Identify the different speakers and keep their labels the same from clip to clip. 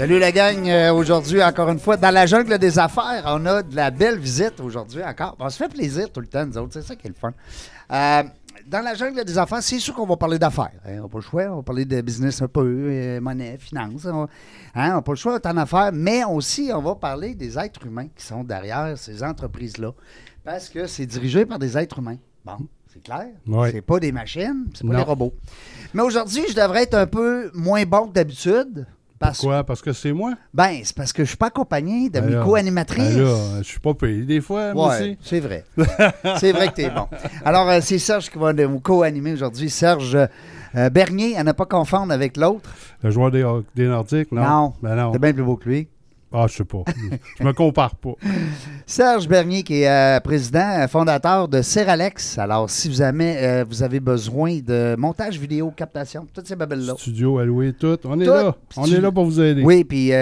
Speaker 1: Salut la gang. Euh, aujourd'hui, encore une fois, dans la jungle des affaires, on a de la belle visite aujourd'hui encore. on se fait plaisir tout le temps, nous autres. C'est ça qui est le fun. Euh, dans la jungle des affaires, c'est sûr qu'on va parler d'affaires. Hein. on n'a pas le choix. On va parler de business un peu, euh, monnaie, finance. On hein, n'a pas le choix tant d'affaires. Mais aussi, on va parler des êtres humains qui sont derrière ces entreprises-là. Parce que c'est dirigé par des êtres humains. Bon. C'est clair? C'est pas des machines, c'est pas des robots. Mais aujourd'hui, je devrais être un peu moins bon que d'habitude.
Speaker 2: Pourquoi? Parce que c'est moi?
Speaker 1: Ben, c'est parce que je suis pas accompagné de mes co-animatrices. Ben
Speaker 2: je suis pas payé des fois, moi aussi.
Speaker 1: c'est vrai. c'est vrai que tu es bon. Alors, euh, c'est Serge qui va nous co-animer aujourd'hui. Serge euh, Bernier, à ne pas confondre avec l'autre.
Speaker 2: Le joueur des, des Nordiques, non?
Speaker 1: Non. Ben non. C'est bien plus beau que lui.
Speaker 2: Ah, je sais pas. je me compare pas.
Speaker 1: Serge Bernier, qui est euh, président, euh, fondateur de Seralex. Alors, si vous avez, euh, vous avez besoin de montage vidéo, captation, toutes ces babelles-là.
Speaker 2: Studio alloué, tout. On est là. On est là pour vous aider.
Speaker 1: Oui, puis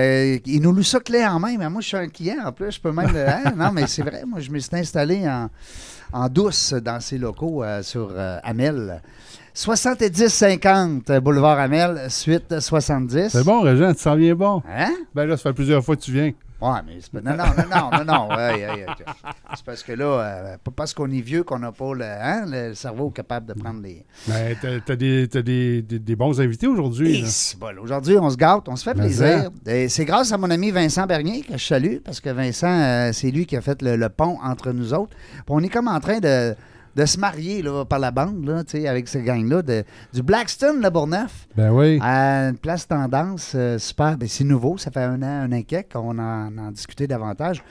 Speaker 1: il nous loue ça clé en main. Mais moi, je suis un client en plus. Je peux même. Hein? Non, mais c'est vrai. Moi, je me suis installé en, en douce dans ces locaux sur Amel. 70-50 Boulevard Amel, suite 70.
Speaker 2: C'est bon, Régent, tu sens bien bon?
Speaker 1: Hein?
Speaker 2: Ben là, ça fait plusieurs fois que tu viens.
Speaker 1: Ouais, mais c'est pas... Non, non, non, non, non, non. c'est parce que là, euh, pas parce qu'on est vieux qu'on n'a pas le, hein, le, cerveau capable de prendre les.
Speaker 2: Mais ben, t'as, des, as des, des, bons invités aujourd'hui.
Speaker 1: Bon, aujourd'hui, on se gâte, on se fait plaisir. C'est grâce à mon ami Vincent Bernier que je salue, parce que Vincent, euh, c'est lui qui a fait le, pont entre nous autres. on est comme en train de de se marier là, par la bande là, avec ce gang-là. Du Blackstone, le Bourneuf.
Speaker 2: Ben oui.
Speaker 1: À une place tendance euh, super. Ben, c'est nouveau. Ça fait un an, un an qu'on en, en discuté davantage.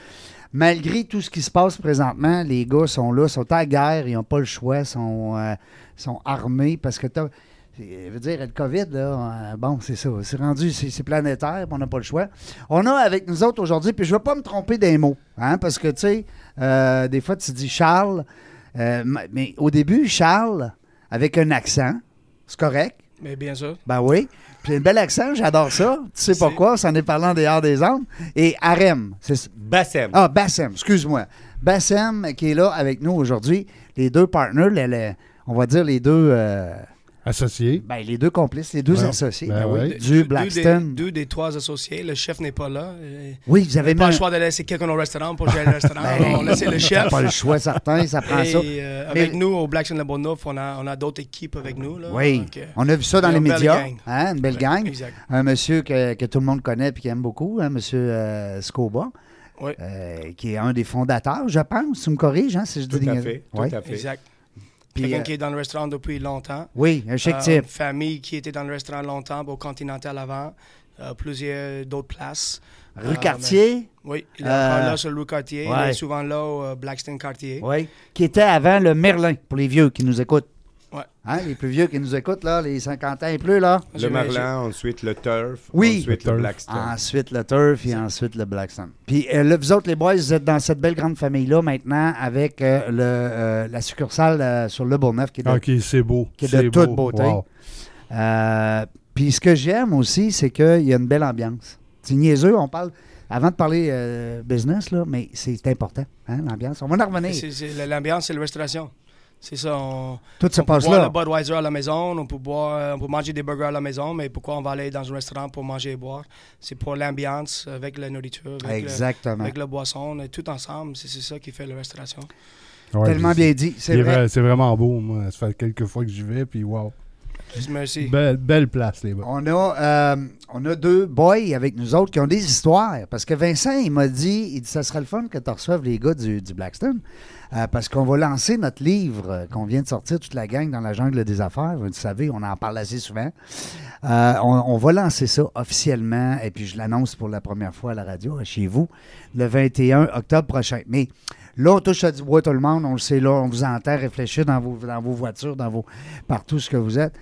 Speaker 1: Malgré tout ce qui se passe présentement, les gars sont là, sont à guerre, ils n'ont pas le choix, sont, euh, sont armés parce que tu veut dire, le COVID, là, euh, bon, c'est ça. C'est rendu, c'est planétaire, on n'a pas le choix. On a avec nous autres aujourd'hui, puis je ne vais pas me tromper des mots, hein, parce que, tu sais, des fois, tu dis Charles, euh, mais au début, Charles, avec un accent, c'est correct.
Speaker 3: Mais bien sûr.
Speaker 1: Ben oui. Puis un bel accent, j'adore ça. Tu sais pourquoi? Ça en est parlant des Arts des Hommes. Et Harem.
Speaker 4: Bassem.
Speaker 1: Ah, Bassem, excuse-moi. Bassem qui est là avec nous aujourd'hui. Les deux partners, on va dire les deux. Euh,
Speaker 2: Associés.
Speaker 1: Ben, les deux complices, les deux associés ben ben du Blackstone.
Speaker 3: Deux des, trois associés. Le chef n'est pas là.
Speaker 1: Oui, vous avez
Speaker 3: pas le choix de laisser quelqu'un au restaurant pour gérer le restaurant. Ben, on laisse le chef.
Speaker 1: pas le choix certain, ça prend ça.
Speaker 3: Euh, avec nous, au Blackstone Le Bonneuf, on a, on a d'autres équipes avec nous. Là.
Speaker 1: Oui, euh, on a vu ça dans les médias. Hein, une belle gang. Un monsieur que, que, tout le monde connaît et qui aime beaucoup, hein, monsieur euh, Scoba.
Speaker 3: Oui.
Speaker 1: qui est un des fondateurs, je pense. Tu me corriges, hein, si je
Speaker 4: dis
Speaker 1: Tout
Speaker 4: à fait. Tout à fait.
Speaker 3: Exact. Quelqu'un euh, qui est dans le restaurant depuis longtemps.
Speaker 1: Oui, un chic
Speaker 3: euh,
Speaker 1: type. Une
Speaker 3: famille qui était dans le restaurant longtemps, au Continental avant, euh, plusieurs d'autres places.
Speaker 1: Rue Cartier?
Speaker 3: oui, il est là sur le rue Cartier. Il est souvent là au Blackstone Cartier.
Speaker 1: Oui, qui était avant le Merlin, pour les vieux qui nous écoutent.
Speaker 3: Ouais.
Speaker 1: Hein, les plus vieux qui nous écoutent, là, les 50 ans et plus, là.
Speaker 4: Le Merlin, ensuite le Turf,
Speaker 1: oui.
Speaker 4: ensuite le, Blackstone.
Speaker 1: Ensuite le Turf et ensuite le Blackstone. Puis euh, là, vous autres, les boys, vous êtes dans cette belle grande famille-là maintenant avec euh, le, euh, la succursale sur Le Bourneuf qui est de,
Speaker 2: ah, c'est beau.
Speaker 1: Qui est de toute beauté. puis ce que j'aime aussi, c'est qu'il y a une belle ambiance. C'est niaiseux, on parle avant de parler business, là, mais c'est important, hein, l'ambiance. On va en revenir.
Speaker 3: L'ambiance, c'est la restauration. C'est ça. On,
Speaker 1: Tout se
Speaker 3: passe
Speaker 1: peut boire
Speaker 3: le Budweiser à la maison, on peut, boire, on peut manger des burgers à la maison, mais pourquoi on va aller dans un restaurant pour manger et boire? C'est pour l'ambiance avec la nourriture, avec,
Speaker 1: Exactement.
Speaker 3: Le, avec la boisson, tout ensemble. C'est ça qui fait la restauration.
Speaker 1: Tellement bien dit. C'est vrai.
Speaker 2: C'est vraiment beau. Moi. Ça fait quelques fois que j'y vais, puis wow.
Speaker 3: Merci.
Speaker 2: Belle, belle place, les
Speaker 1: gars. On a, euh, on a deux boys avec nous autres qui ont des histoires. Parce que Vincent, il m'a dit, il dit, ça serait le fun que tu reçoives les gars du, du Blackstone. Euh, parce qu'on va lancer notre livre euh, qu'on vient de sortir, toute la gang dans la jungle des affaires. Vous savez, on en parle assez souvent. Euh, on, va lancer ça officiellement, et puis je l'annonce pour la première fois à la radio, chez vous, le 21 octobre prochain. Mais là, on touche à du bois tout le monde, on le sait là, on vous entend réfléchir dans vos, dans vos voitures, dans vos partout ce que vous êtes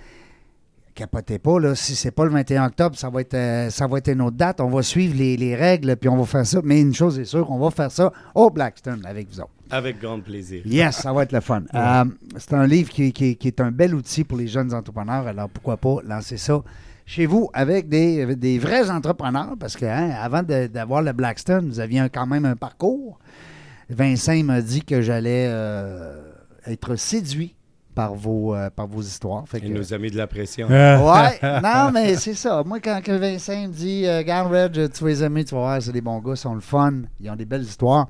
Speaker 1: capotez pas, là, si c'est pas le 21 octobre, ça va être, euh, ça va être une autre date. On va suivre les, règles, puis on va faire ça. Mais une chose est sûre, on va faire ça au Blackstone avec vous autres.
Speaker 4: Avec grand plaisir.
Speaker 1: Yes, ça va être le fun. Euh, c'est un livre qui, est un bel outil pour les jeunes entrepreneurs. Alors, pourquoi pas lancer ça chez vous avec des, des vrais entrepreneurs? Parce que hein, avant d'avoir le Blackstone, vous aviez quand même un parcours. Vincent m'a dit que j'allais euh, être séduit par vos, euh, par vos histoires. Fait que-
Speaker 4: Il nous a mis de la pression.
Speaker 1: Ouais, non, mais c'est ça. Moi, quand que Vincent me dit euh, Garde Red, tu vas les aimer, tu vas voir, c'est des bons gars, ils sont le fun, ils ont des belles histoires.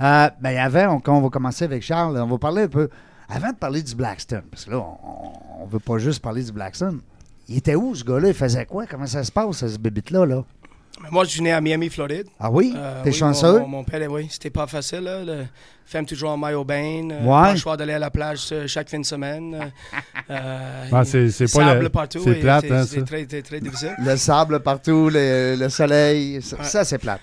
Speaker 1: Euh, ben, avant, on, quand on va commencer avec Charles, on va parler un peu. Avant de parler du Blackstone, parce que là, on, on veut pas juste parler du Blackstone. Il était où, ce gars-là? Il faisait quoi? Comment ça se passe, ce bébite-là là?
Speaker 3: Moi, je suis né à Miami, Floride.
Speaker 1: Ah oui?
Speaker 3: Euh,
Speaker 1: T'es
Speaker 3: oui,
Speaker 1: chanceux?
Speaker 3: Mon, mon père, oui, c'était pas facile. Là, le- femme toujours en maillot bain. euh,
Speaker 1: Ouais.
Speaker 3: Pas le choix d'aller à la plage euh, chaque fin de semaine. euh,
Speaker 2: Ah, c'est-
Speaker 3: sable
Speaker 2: le-
Speaker 3: partout.
Speaker 2: c'est plate, hein,
Speaker 3: C'est
Speaker 2: ça.
Speaker 3: très, très, très difficile.
Speaker 1: Le sable partout, le, le soleil, ça,
Speaker 3: Ouais.
Speaker 1: ça, c'est plate.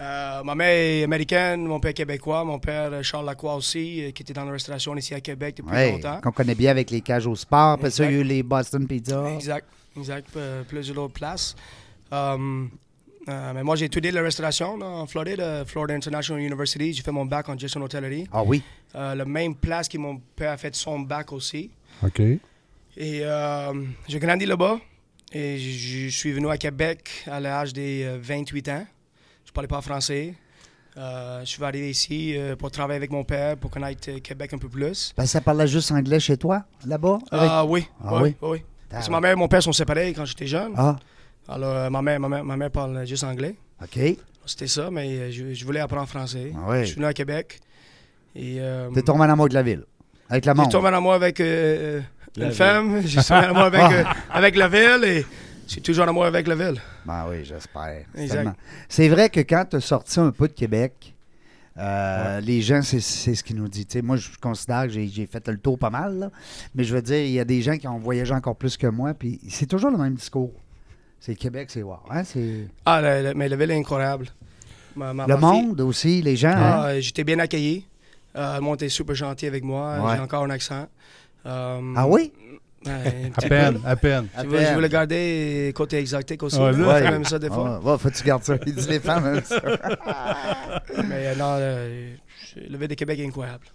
Speaker 3: Euh, ma mère est américaine, mon père québécois, mon père Charles Lacroix aussi, euh, qui était dans la restauration ici à Québec depuis
Speaker 1: Ouais,
Speaker 3: longtemps.
Speaker 1: qu'on connaît bien avec les cages au sport. Après ça, il y a eu
Speaker 3: Exact.
Speaker 1: les Boston Pizza.
Speaker 3: Exact, exact, euh, plusieurs autres places. Um, euh, mais moi, j'ai étudié la restauration là, en Floride, euh, Florida International University. J'ai fait mon bac en gestion d'hôtellerie.
Speaker 1: Ah oui?
Speaker 3: Euh, la même place que mon père a fait son bac aussi.
Speaker 2: OK.
Speaker 3: Et euh, j'ai grandi là-bas. Et je suis venu à Québec à l'âge des euh, 28 ans. Je parlais pas français. Euh, je suis arrivé ici euh, pour travailler avec mon père, pour connaître euh, Québec un peu plus.
Speaker 1: Ben, ça parlait juste anglais chez toi, là-bas? avec-
Speaker 3: Ah oui,
Speaker 1: Ah
Speaker 3: oui,
Speaker 1: oui?
Speaker 3: oui. Parce que ma mère et mon père sont séparés quand j'étais jeune.
Speaker 1: Ah,
Speaker 3: Alors, euh, ma, mère, ma, mère, ma mère parle juste anglais.
Speaker 1: OK.
Speaker 3: C'était ça, mais euh, je, je voulais apprendre français.
Speaker 1: Ah oui.
Speaker 3: Je suis venu à Québec. Et, euh,
Speaker 1: T'es tombé en amour de la ville. Avec la
Speaker 3: J'ai
Speaker 1: monde.
Speaker 3: tombé en amour avec euh,
Speaker 4: La
Speaker 3: une femme. J'ai tombé en amour avec, euh, avec la ville et je suis toujours en amour avec la ville.
Speaker 1: Ben oui, j'espère. C'est vrai que quand tu as sorti un peu de Québec, euh, les gens, c'est c'est ce qu'ils nous disent. Tu sais, moi, je considère que j'ai j'ai fait le tour pas mal, là. mais je veux dire, il y a des gens qui ont voyagé encore plus que moi, puis c'est toujours le même discours. C'est Québec, c'est wow. Hein?
Speaker 3: Ah, la- la- mais la ville est incroyable. Ma- ma-
Speaker 1: le
Speaker 3: ma
Speaker 1: monde aussi, les gens.
Speaker 3: Ah,
Speaker 1: hein?
Speaker 3: euh, J'étais bien accueilli. Euh, le monde était super gentil avec moi.
Speaker 1: Ouais.
Speaker 3: J'ai encore un accent. Euh,
Speaker 1: Ah oui?
Speaker 3: Ouais,
Speaker 2: À peine,
Speaker 3: peu.
Speaker 2: à peine.
Speaker 3: Je le garder côté exotique aussi. Fait
Speaker 1: Ouais.
Speaker 3: même ça des fois.
Speaker 1: Ouais, faut que tu gardes ça. Il dit les femmes. hein, ça.
Speaker 3: Mais euh, non, euh, le ville de Québec est incroyable.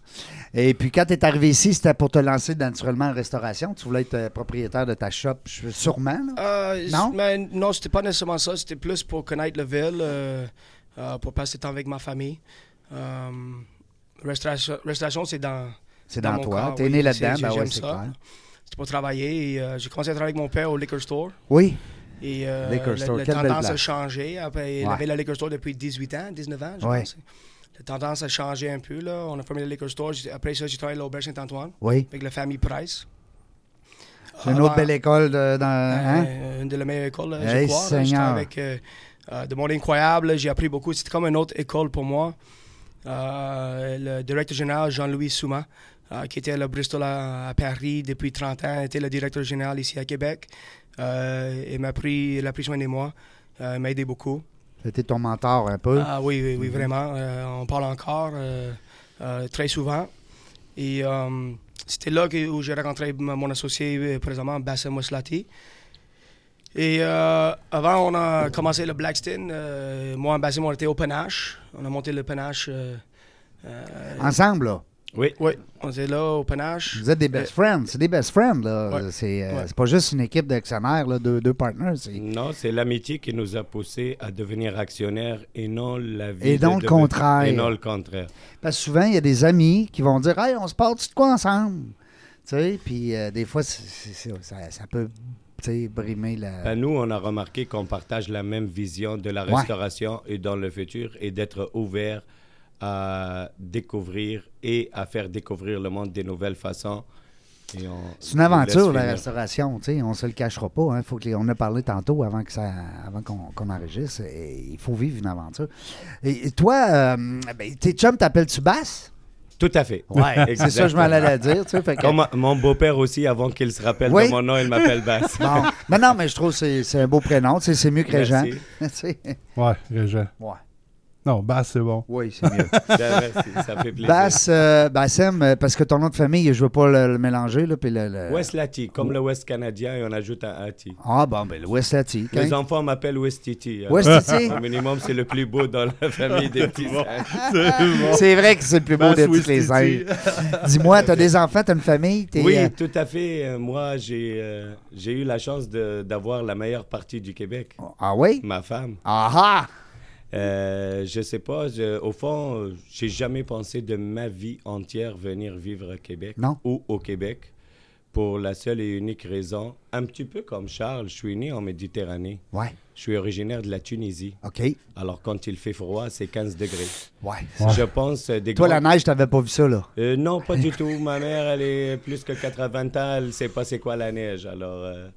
Speaker 1: Et puis quand tu es arrivé ici, c'était pour te lancer naturellement en restauration? Tu voulais être euh, propriétaire de ta shop, sûrement. là?
Speaker 3: Euh,
Speaker 1: Non?
Speaker 3: Mais non, c'était pas nécessairement ça. C'était plus pour connaître la ville, euh, euh, pour passer du temps avec ma famille. Euh, restauration, restauration, c'est dans.
Speaker 1: C'est
Speaker 3: dans
Speaker 1: dans,
Speaker 3: mon
Speaker 1: toi. Tu es
Speaker 3: oui.
Speaker 1: né là-dedans.
Speaker 3: C'est-
Speaker 1: Ben ouais, c'est clair.
Speaker 3: Travailler. Et, euh, j'ai commencé à travailler avec mon père au liquor store.
Speaker 1: Oui.
Speaker 3: Et euh,
Speaker 1: Liquor
Speaker 3: la-
Speaker 1: store,
Speaker 3: la,
Speaker 1: belle
Speaker 3: tendance a changé. Après, il
Speaker 1: Ouais.
Speaker 3: avait la liquor store depuis 18 ans, 19 ans, je
Speaker 1: Ouais.
Speaker 3: pense. La tendance a changé un peu. Là. On a fermé le liquor store. J'ai- Après ça, j'ai travaillé à l'Auberge Saint-Antoine
Speaker 1: Oui.
Speaker 3: avec la famille Price.
Speaker 1: C'est une autre belle école de, dans. hein?
Speaker 3: Euh, une de les meilleures écoles, là,
Speaker 1: Hey,
Speaker 3: je crois. là.
Speaker 1: Seigneur.
Speaker 3: J'étais avec euh, de monde incroyable. J'ai appris beaucoup. C'était comme une autre école pour moi. Euh, le directeur général, Jean-Louis Souma, qui était à la Bristol à, à Paris depuis 30 ans, était le directeur général ici à Québec. Euh, il m'a pris, il a pris soin de moi. Euh, il m'a aidé beaucoup.
Speaker 1: C'était ton mentor un peu.
Speaker 3: Ah oui, oui,
Speaker 1: Mm-hmm.
Speaker 3: vraiment. Euh, on parle encore euh, euh, très souvent. Et euh, c'était là que, où j'ai rencontré mon associé euh, présentement, Bassem Waslati. Et euh, avant, on a commencé le Blackstone. euh, moi Bassem, on était au panache. On a monté le panache. euh, euh,
Speaker 1: Ensemble, là?
Speaker 4: Oui.
Speaker 3: oui, on était là au panache.
Speaker 1: Vous êtes des best friends. C'est des best friends, là.
Speaker 3: Ouais.
Speaker 1: C'est euh,
Speaker 3: Ouais.
Speaker 1: pas juste une équipe d'actionnaires, là, deux, deux partners.
Speaker 4: Non, c'est l'amitié qui nous a poussé à devenir actionnaires et non la vie.
Speaker 1: Et non
Speaker 4: de
Speaker 1: le
Speaker 4: devenir-
Speaker 1: contraire.
Speaker 4: Et non le contraire.
Speaker 1: Parce que souvent, il y a des amis qui vont dire Hey, on se porte de quoi ensemble? Tu sais, puis euh, des fois, c'est- c'est- c'est- ça, ça peut tu sais, brimer la.
Speaker 4: Ben, nous, on a remarqué qu'on partage la même vision de la
Speaker 1: Ouais.
Speaker 4: restauration et dans le futur et d'être ouvert à découvrir et à faire découvrir le monde des nouvelles façons.
Speaker 1: C'est une aventure, la restauration. tu sais, On se le cachera pas. Hein. Faut que les- on a parlé tantôt avant que ça, avant qu'on enregistre. et il faut vivre une aventure. Et, et toi, euh, ben, tes chums t'appelles-tu Basse?
Speaker 4: Tout à fait.
Speaker 1: Ouais, c'est ça que je m'en allais dire. Tu sais, fait que-
Speaker 4: Comme mon beau-père aussi, avant qu'il se rappelle
Speaker 1: Oui.
Speaker 4: de mon nom, il m'appelle Bass.
Speaker 1: Bon. Mais non, mais je trouve que c'est- c'est un beau prénom. tu sais, C'est mieux que Régent.
Speaker 2: Ouais, Régent.
Speaker 1: ouais.
Speaker 2: Non, Bass, c'est bon.
Speaker 1: Oui, c'est mieux.
Speaker 4: Ben, ça fait plaisir.
Speaker 1: Basse, euh, Bassem, euh, parce que ton nom de famille, je veux pas le, le mélanger. Là, puis le, le-
Speaker 4: West Lati, comme le West canadien, et on ajoute un Ati.
Speaker 1: Ah, bon, ben, le West Lati.
Speaker 4: Les enfants m'appellent West Titi. hein.
Speaker 1: West Titi?
Speaker 4: Au minimum, c'est le plus beau dans la famille des petits singes.
Speaker 1: C'est vrai que c'est le plus beau de tous
Speaker 2: West
Speaker 1: les singes. Dis-moi, t'as des enfants, t'as une famille?
Speaker 4: Oui,
Speaker 1: euh,
Speaker 4: tout à fait. Euh, Moi, j'ai euh, j'ai eu la chance de- d'avoir la meilleure partie du Québec,
Speaker 1: Ah oui?
Speaker 4: ma femme.
Speaker 1: Ah ah!
Speaker 4: Euh, je sais pas, je- au fond, j'ai jamais pensé de ma vie entière venir vivre à Québec
Speaker 1: Non.
Speaker 4: ou au Québec. pour la seule et unique raison, un petit peu comme Charles, je suis né en Méditerranée.
Speaker 1: Ouais.
Speaker 4: Je suis originaire de la Tunisie.
Speaker 1: OK.
Speaker 4: Alors, quand il fait froid, c'est 15 degrés.
Speaker 1: Ouais.
Speaker 4: Je pense euh, des
Speaker 1: Toi, la neige, t'avais pas vu ça, là?
Speaker 4: Euh, non, pas du tout. Ma mère, elle est plus que 80 ans. Elle sait pas c'est quoi la neige. Alors, euh,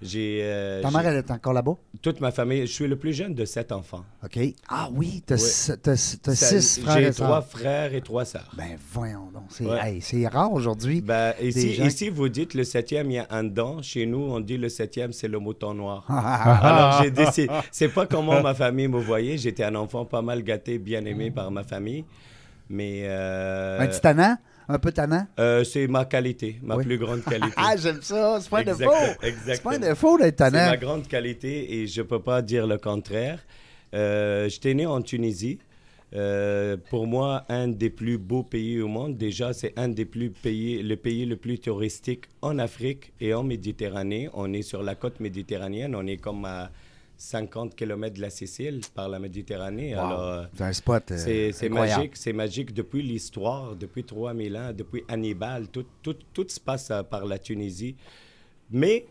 Speaker 4: j'ai... euh,
Speaker 1: Ta
Speaker 4: j'ai-
Speaker 1: mère, elle est encore là-bas?
Speaker 4: Toute ma famille... Je suis le plus jeune de sept enfants.
Speaker 1: OK. Ah oui, t'as
Speaker 4: Ça-
Speaker 1: six frères
Speaker 4: J'ai
Speaker 1: et sœurs.
Speaker 4: trois frères et trois sœurs.
Speaker 1: Ben, voyons donc. C'est
Speaker 4: Ouais.
Speaker 1: hey, c'est rare aujourd'hui.
Speaker 4: Ben, ici,
Speaker 1: gens
Speaker 4: ici, vous dites le septième, il y a un dent. Chez nous, on dit le septième, c'est le mouton noir. Alors, j'ai décidé. C'est pas comment ma famille me voyait. J'étais un enfant pas mal gâté, bien aimé par ma famille. Mais. euh,
Speaker 1: Un petit tannant? Un peu tannant?
Speaker 4: euh, c'est ma qualité, ma
Speaker 1: Oui.
Speaker 4: plus grande qualité.
Speaker 1: Ah, j'aime ça. C'est pas un défaut. C'est pas un défaut d'être
Speaker 4: C'est
Speaker 1: tannant.
Speaker 4: ma grande qualité et je peux pas dire le contraire. Euh, J'étais né en Tunisie. Euh, pour moi, un des plus beaux pays au monde. Déjà, c'est un des plus pays, le pays le plus touristique en Afrique et en Méditerranée. On est sur la côte méditerranéenne. On est comme à 50 km de la Sicile par la Méditerranée.
Speaker 1: Wow.
Speaker 4: Alors, euh,
Speaker 1: C'est un spot. euh,
Speaker 4: c'est magique, c'est magique depuis l'histoire, depuis 3000 ans, depuis Hannibal, tout, tout, tout se passe euh, par la Tunisie. Mais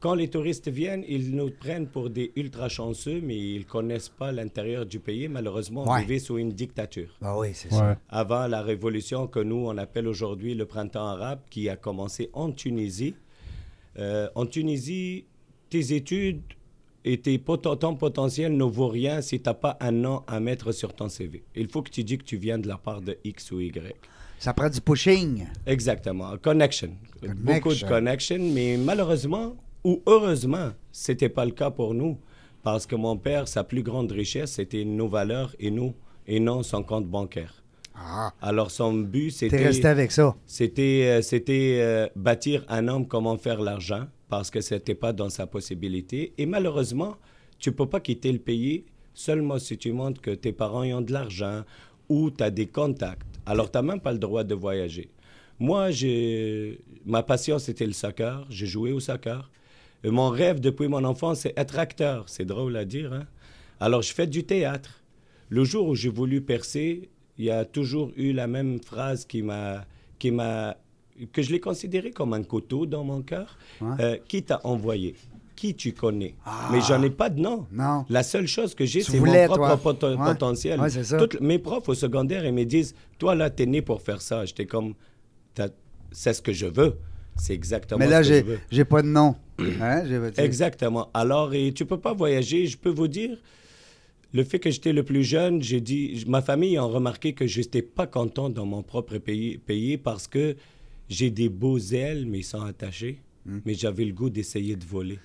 Speaker 4: quand les touristes viennent, ils nous prennent pour des ultra chanceux, mais ils connaissent pas l'intérieur du pays. Malheureusement, on
Speaker 1: Ouais.
Speaker 4: vivait sous une dictature.
Speaker 1: Ah oui, c'est
Speaker 2: Ouais.
Speaker 1: ça.
Speaker 4: Avant la révolution que nous, on appelle aujourd'hui le printemps arabe, qui a commencé en Tunisie. Euh, en Tunisie, tes études et tes ton potentiel ne vaut rien si tu n'as pas un nom à mettre sur ton CV. Il faut que tu dis que tu viens de la part de X ou Y.
Speaker 1: Ça prend du pushing.
Speaker 4: Exactement. Connection. Beaucoup de
Speaker 1: Connection.
Speaker 4: mais malheureusement ou heureusement, c'était pas le cas pour nous. Parce que mon père, sa plus grande richesse, c'était nos valeurs et nous, et non son compte bancaire.
Speaker 1: Ah,
Speaker 4: Alors son but,
Speaker 1: t'es
Speaker 4: c'était
Speaker 1: resté avec ça.
Speaker 4: c'était euh, c'était euh, bâtir un homme comment faire l'argent parce que c'était pas dans sa possibilité. Et malheureusement tu peux pas quitter le pays seulement si tu montres que tes parents y ont de l'argent ou tu as des contacts. Alors tu n'as même pas le droit de voyager. Moi ma passion c'était le soccer. J'ai joué au soccer. Et mon rêve depuis mon enfance c'est être acteur. C'est drôle à dire hein? alors je fais du théâtre. Le jour où j'ai voulu percer, il y a toujours eu la même phrase qui m'a, qui m'a, que je l'ai considéré comme un couteau dans mon cœur.
Speaker 1: Ouais.
Speaker 4: Euh, qui t'a envoyé Qui tu connais Mais j'en ai pas de nom.
Speaker 1: Non.
Speaker 4: La seule chose que j'ai, c'est mon propre
Speaker 1: Ouais.
Speaker 4: potentiel.
Speaker 1: Ouais.
Speaker 4: Toutes mes profs au secondaire, ils me disent, toi là, t'es né pour faire ça. J'étais comme, c'est ce que je veux. C'est exactement
Speaker 1: Mais
Speaker 4: ce
Speaker 1: là,
Speaker 4: que je veux.
Speaker 1: j'ai pas de nom. Hein?
Speaker 4: Exactement. Alors, et tu peux pas voyager. Je peux vous dire, le fait que j'étais le plus jeune, j'ai dit, ma famille a remarqué que je n'étais pas content dans mon propre pays, pays parce que j'ai des beaux ailes, mais ils sont attachés.
Speaker 1: Hmm.
Speaker 4: Mais j'avais le goût d'essayer de voler.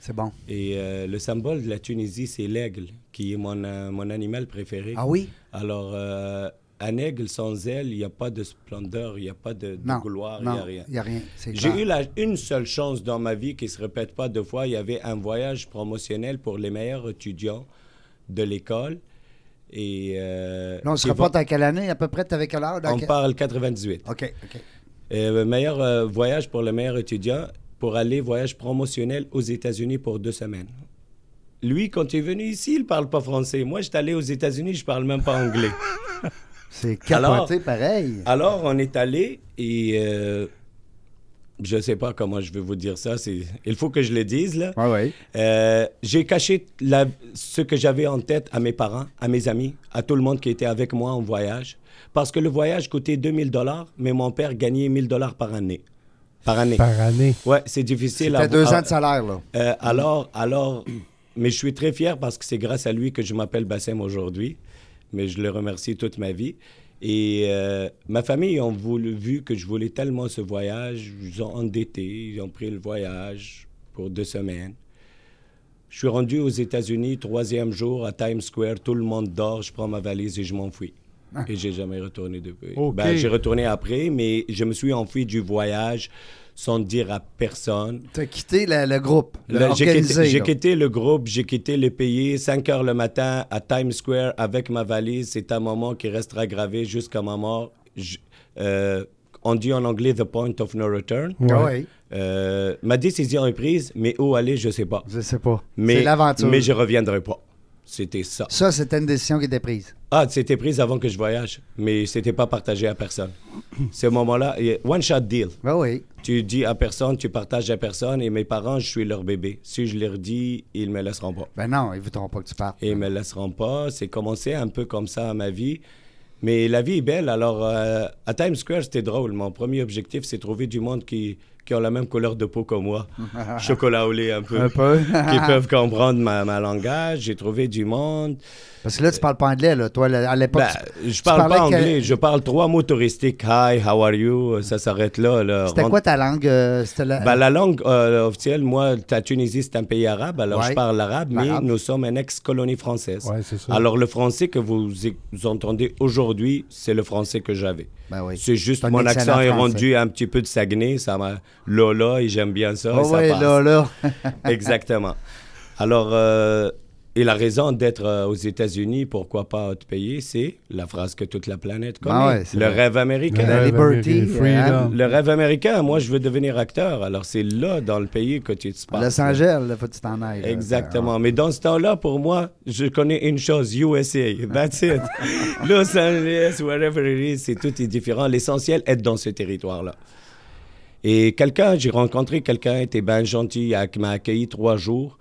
Speaker 1: C'est bon.
Speaker 4: Et euh, le symbole de la Tunisie, c'est l'aigle, qui est mon, euh, mon animal préféré.
Speaker 1: Ah oui?
Speaker 4: Alors, euh, un aigle sans ailes, il n'y a pas de splendeur, il n'y a pas de, de
Speaker 1: Non.
Speaker 4: gloire, il n'y a rien.
Speaker 1: Il n'y a rien.
Speaker 4: J'ai eu la- une seule chance dans ma vie qui se répète pas deux fois. Il y avait un voyage promotionnel pour les meilleurs étudiants de l'école. Et
Speaker 1: Là, on se reporte
Speaker 4: vont-
Speaker 1: à quelle année? À peu près, t'avais quelle heure? Dans
Speaker 4: On
Speaker 1: quel-
Speaker 4: parle 98.
Speaker 1: OK, OK.
Speaker 4: Le meilleur euh, voyage pour le meilleur étudiant pour aller voyage promotionnel aux États-Unis pour deux semaines. Lui, quand il est venu ici, il parle pas français. Moi, j'étais allé aux États-Unis, je parle même pas anglais.
Speaker 1: C'est
Speaker 4: Alors-
Speaker 1: capoté pareil.
Speaker 4: Alors, on est allé et euh, je sais pas comment je vais vous dire ça. c'est- Il faut que je le dise là.
Speaker 1: Oui, oui.
Speaker 4: Euh, j'ai caché la- ce que j'avais en tête à mes parents, à mes amis, à tout le monde qui était avec moi en voyage. Parce que le voyage coûtait 2000 dollars, mais mon père gagnait 1000 dollars par année. Par année.
Speaker 2: Par année.
Speaker 4: Ouais, c'est difficile.
Speaker 1: C'était
Speaker 4: à-
Speaker 1: deux ans de salaire, là.
Speaker 4: euh, alors, alors, mais je suis très fier parce que c'est grâce à lui que je m'appelle Bassem aujourd'hui. Mais je le remercie toute ma vie. Et euh, ma famille ont voulu, vu que je voulais tellement ce voyage, ils ont endetté, ils ont pris le voyage pour deux semaines. Je suis rendu aux États-Unis, troisième jour à Times Square, tout le monde dort, je prends ma valise et je m'enfuis.
Speaker 1: Ah.
Speaker 4: Et j'ai jamais retourné depuis.
Speaker 2: Ok.
Speaker 4: Ben, j'ai retourné après, mais je me suis enfui du voyage sans dire à personne.
Speaker 1: T'as quitté le, le groupe,
Speaker 4: J'ai
Speaker 1: organisé.
Speaker 4: quitté, j'ai
Speaker 1: là.
Speaker 4: quitté le groupe, j'ai quitté le pays, 5 heures le matin à Times Square avec ma valise. C'est un moment qui restera gravé jusqu'à ma mort. Je- euh, on dit en anglais the point of no return.
Speaker 2: Ouais.
Speaker 4: Euh, ma décision est prise, mais où aller, je sais pas.
Speaker 1: je sais pas.
Speaker 4: Mais,
Speaker 1: C'est l'aventure.
Speaker 4: mais je reviendrai pas. C'était ça.
Speaker 1: Ça, c'était une décision qui était prise.
Speaker 4: Ah, c'était pris avant que je voyage, mais c'était pas partagé à personne. Ce moment-là, il y a- one shot deal.
Speaker 1: Ben oui.
Speaker 4: Tu dis à personne, tu partages à personne, et mes parents, je suis leur bébé. Si je leur dis, ils me laisseront pas.
Speaker 1: Ben non, ils ne voudront pas que tu partes.
Speaker 4: Ils me laisseront pas. C'est commencé un peu comme ça à ma vie. Mais la vie est belle. Alors, euh, à Times Square, c'était drôle. Mon premier objectif, c'est trouver du monde qui, qui ont la même couleur de peau que moi. Chocolat au lait un peu.
Speaker 1: Un peu.
Speaker 4: qui peuvent comprendre ma, ma langage. J'ai trouvé du monde.
Speaker 1: Parce que là, tu parles pas anglais, là. Toi, à l'époque.
Speaker 4: Ben,
Speaker 1: tu-
Speaker 4: je parle pas anglais. Je parle trois mots touristiques. Hi, how are you? Ça s'arrête là. là.
Speaker 1: C'était
Speaker 4: Rentre-
Speaker 1: quoi ta langue? euh, la...
Speaker 4: Ben, la langue euh, officielle, moi, la Tunisie, c'est un pays arabe, alors
Speaker 1: Ouais.
Speaker 4: je parle arabe, mais nous sommes une ex-colonie française.
Speaker 2: Ouais, c'est ça.
Speaker 4: Alors, le français que vous, vous entendez aujourd'hui, c'est le français que j'avais.
Speaker 1: Ben oui.
Speaker 4: C'est juste mon accent est rendu un petit peu de Saguenay, ça m'a Lola et j'aime bien ça. et
Speaker 1: Oh
Speaker 4: ça
Speaker 1: oui,
Speaker 4: passe.
Speaker 1: là, là.
Speaker 4: Exactement. Alors, euh, et la raison d'être euh, aux États-Unis, pourquoi pas autre pays, c'est la phrase que toute la planète connaît.
Speaker 1: Ah ouais, c'est
Speaker 4: le
Speaker 1: vrai.
Speaker 4: rêve américain.
Speaker 1: La
Speaker 2: Ouais,
Speaker 1: liberty,
Speaker 2: American freedom.
Speaker 4: Le rêve américain, moi, je veux devenir acteur. Alors, c'est là, dans le pays, que tu te passes.
Speaker 1: Los Angeles, là, faut que tu t'en ailles. là.
Speaker 4: Exactement. Mais dans ce temps-là, pour moi, je connais une chose, USA. That's it. Los Angeles, wherever it is, c'est tout est différent. L'essentiel, être dans ce territoire-là. Et quelqu'un, j'ai rencontré quelqu'un, était bien gentil, qui m'a accueilli trois jours.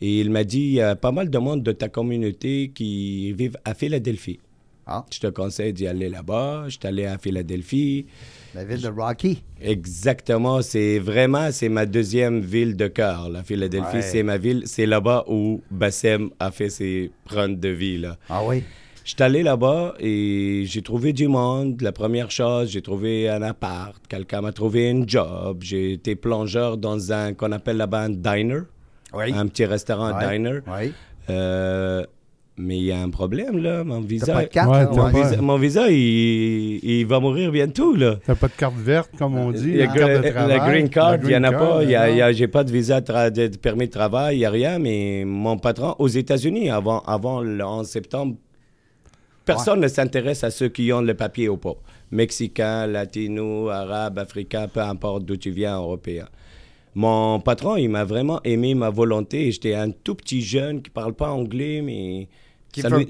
Speaker 4: Et il m'a dit, il y a pas mal de monde de ta communauté qui vivent à Philadelphie.
Speaker 1: Ah.
Speaker 4: Je te conseille d'y aller là-bas. Je suis allé à Philadelphie.
Speaker 1: La ville de Rocky.
Speaker 4: Exactement, c'est vraiment c'est ma deuxième ville de cœur. La Philadelphie,
Speaker 1: Ouais.
Speaker 4: c'est ma ville, c'est là-bas où Bassem a fait ses runs de vie là.
Speaker 1: Ah oui.
Speaker 4: Je suis allé là-bas et j'ai trouvé du monde. La première chose, j'ai trouvé un appart, quelqu'un m'a trouvé un job. J'ai été plongeur dans un qu'on appelle là-bas un diner,
Speaker 1: Oui.
Speaker 4: un petit restaurant
Speaker 1: Ouais.
Speaker 4: diner.
Speaker 1: Oui.
Speaker 4: Euh, mais il y a un problème là, mon
Speaker 1: T'as
Speaker 4: visa.
Speaker 1: pas de carte,
Speaker 2: Ouais, pas-
Speaker 4: visa- mon visa, il, il va mourir bientôt là.
Speaker 2: T'as pas de carte verte, comme on dit.
Speaker 4: Il y a
Speaker 2: une carte de
Speaker 4: la-
Speaker 2: travail.
Speaker 4: la green card,
Speaker 2: La
Speaker 4: il n'y en a pas.
Speaker 2: card,
Speaker 4: a- J'ai pas de visa, de, tra- de- de permis de travail, il n'y a rien. Mais mon patron, aux États-Unis, avant, avant le 11 septembre, personne ne s'intéresse à ceux qui ont le papier ou pas. Mexicains, latinos, arabes, africains, peu importe d'où tu viens, européen. Mon patron, il m'a vraiment aimé ma volonté. J'étais un tout petit jeune qui parle pas anglais, mais
Speaker 1: Qui
Speaker 4: ça,
Speaker 1: veut-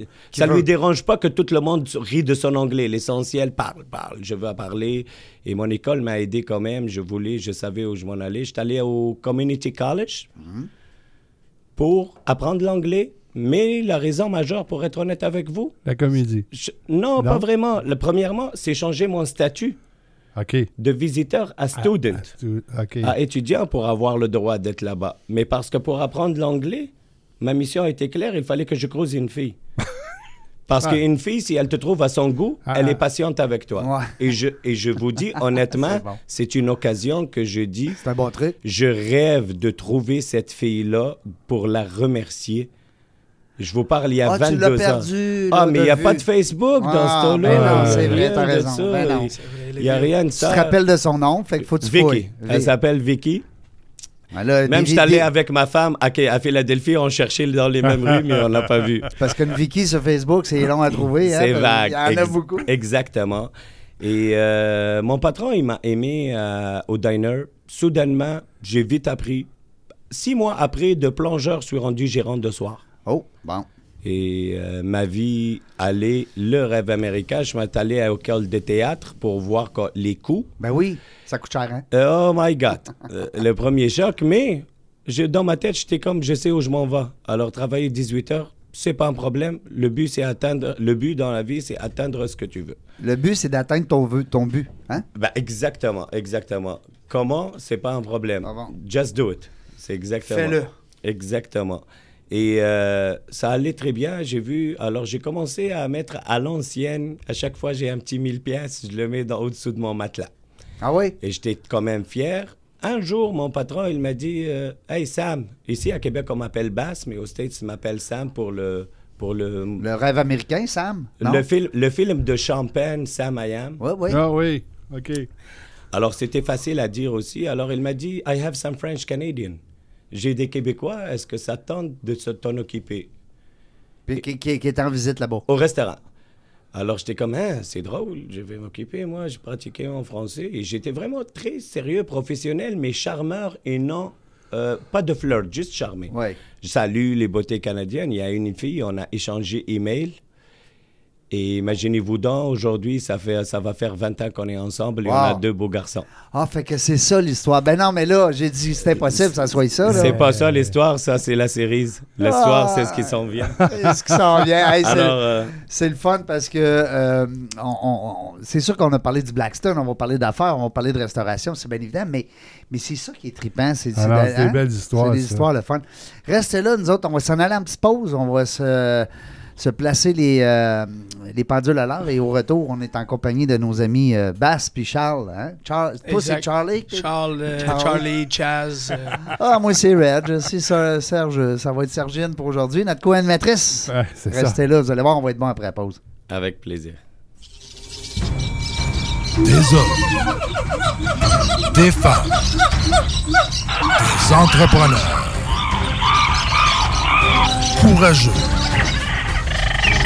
Speaker 4: lui, dérange pas que tout le monde rit de son anglais. L'essentiel, parle, parle. Je veux parler. Et mon école m'a aidé quand même. Je voulais, je savais où je m'en allais. J'étais allé au Community College pour apprendre l'anglais. Mais la raison majeure, pour être honnête avec vous,
Speaker 2: La comédie.
Speaker 4: je- non,
Speaker 2: Non?
Speaker 4: pas vraiment. Le, premièrement, c'est changer mon statut de visiteur à student
Speaker 2: Ah, stu- OK.
Speaker 4: à étudiant pour avoir le droit d'être là-bas. Mais parce que pour apprendre l'anglais, ma mission était claire, il fallait que je croise une fille. Parce
Speaker 2: Ah.
Speaker 4: qu'une fille, si elle te trouve à son goût,
Speaker 2: Ah,
Speaker 4: elle
Speaker 2: ah.
Speaker 4: est patiente avec toi.
Speaker 1: Ouais.
Speaker 4: Et, je, et je vous dis honnêtement,
Speaker 1: C'est bon.
Speaker 4: une occasion que je dis,
Speaker 1: C'est un bon truc.
Speaker 4: je rêve de trouver cette fille-là pour la remercier. Je vous parle il y a
Speaker 1: Ah,
Speaker 4: 22
Speaker 1: tu l'as
Speaker 4: ans.
Speaker 1: perdu.
Speaker 4: Ah, mais il n'y a
Speaker 1: vue.
Speaker 4: pas de Facebook dans
Speaker 1: Ah,
Speaker 4: ce temps-là.
Speaker 1: ben
Speaker 2: non, c'est
Speaker 4: Rien
Speaker 1: vrai, t'as
Speaker 4: de
Speaker 1: raison.
Speaker 4: ça.
Speaker 1: Ben non.
Speaker 4: Il n'y a rien de
Speaker 1: Tu te
Speaker 4: ça.
Speaker 1: rappelles de son nom, fait qu'il faut que tu
Speaker 4: Vicky.
Speaker 1: fouilles.
Speaker 4: Elle s'appelle Vicky.
Speaker 1: Ben là,
Speaker 4: Même suis allé avec ma femme à, à Philadelphie, on cherchait dans les mêmes rues, mais on n'a pas vu.
Speaker 1: Parce qu'une Vicky sur Facebook, c'est long à trouver. hein,
Speaker 4: C'est vague.
Speaker 1: Il y en a
Speaker 4: Ex-
Speaker 1: beaucoup.
Speaker 4: Exactement. Et euh, mon patron, il m'a aimé euh, au diner. Soudainement, j'ai vite appris. Six mois après, de plongeur, je suis rendu gérant de soir.
Speaker 1: Oh, bon.
Speaker 4: Et euh, ma vie allait, le rêve américain, je m'étais allé à l'école de théâtre pour voir les coups.
Speaker 1: Ben oui, ça coûte cher, hein?
Speaker 4: Oh my God! Euh, le premier choc, mais je- dans ma tête, j'étais comme, je sais où je m'en vais. Alors, travailler 18 heures, c'est pas un problème. Le but, c'est atteindre, le but dans la vie, c'est atteindre ce que tu veux.
Speaker 1: Le but, c'est d'atteindre ton, vœu- ton but. Hein?
Speaker 4: Ben, exactement, exactement. Comment, c'est pas un problème.
Speaker 1: Ah bon.
Speaker 4: Just do it. C'est exactement.
Speaker 1: Fais-le.
Speaker 4: Exactement. Et euh, ça allait très bien, j'ai vu. Alors, j'ai commencé à mettre à l'ancienne. À chaque fois, j'ai un petit 1000 pièces, je le mets dans, au-dessous de mon matelas.
Speaker 1: Ah oui?
Speaker 4: Et j'étais quand même fier. Un jour, mon patron, il m'a dit euh, Hey Sam, ici à Québec, on m'appelle Bass, mais aux States, ils m'appellent Sam pour le. Pour le,
Speaker 1: Le rêve américain, Sam? Non?
Speaker 4: le, film, le film de Champagne, Sam I Am.
Speaker 1: Oui, oui.
Speaker 2: Ah oui. OK.
Speaker 4: Alors, c'était facile à dire aussi. Alors, il m'a dit I have some French Canadian. J'ai des Québécois, est-ce que ça tente de se t'en occuper?
Speaker 1: Puis qui, qui- qui est en visite là-bas?
Speaker 4: Au restaurant. Alors, j'étais comme, Hein, c'est drôle, je vais m'occuper, moi, je pratiquais en français. Et j'étais vraiment très sérieux, professionnel, mais charmeur et non euh, pas de flirt, juste charmer.
Speaker 1: Ouais.
Speaker 4: Je salue les beautés canadiennes. Il y a une fille, on a échangé email. Et imaginez-vous donc, aujourd'hui, ça, fait, ça va faire 20 ans qu'on est ensemble et on a deux beaux garçons.
Speaker 1: Ah, fait que c'est ça l'histoire. Ben non, mais là, j'ai dit c'est impossible que ça soit ça.
Speaker 4: C'est pas ça l'histoire, ça c'est la cerise. L'histoire, c'est ce qui s'en vient.
Speaker 1: C'est ce qui s'en vient. Hey, c'est-
Speaker 4: Alors, euh,
Speaker 1: C'est le fun parce que euh, on- on- on- c'est sûr qu'on a parlé du Blackstone, on va parler d'affaires, on va parler de restauration, c'est bien évident, mais, mais c'est ça qui est trippant. C'est
Speaker 2: Ah des belles histoires,
Speaker 1: C'est des histoires, le fun. Restez là, nous autres, on va s'en aller en petite pause, on va se, se placer les, euh, les pendules à l'heure et au retour, on est en compagnie de nos amis euh, Bass puis Charles. Hein? Charles toi, c'est. Charlie?
Speaker 3: Charles, euh,
Speaker 1: Charles.
Speaker 3: Charlie, Chaz. euh,
Speaker 1: Ah, moi, c'est Red. C'est ça, Serge. Ça va être Sergine pour aujourd'hui. Notre co-animatrice.
Speaker 2: Ouais, c'est ça.
Speaker 1: Restez là, vous allez voir, on va être bon après la pause.
Speaker 4: avec plaisir.
Speaker 5: Des hommes, des femmes, des entrepreneurs courageux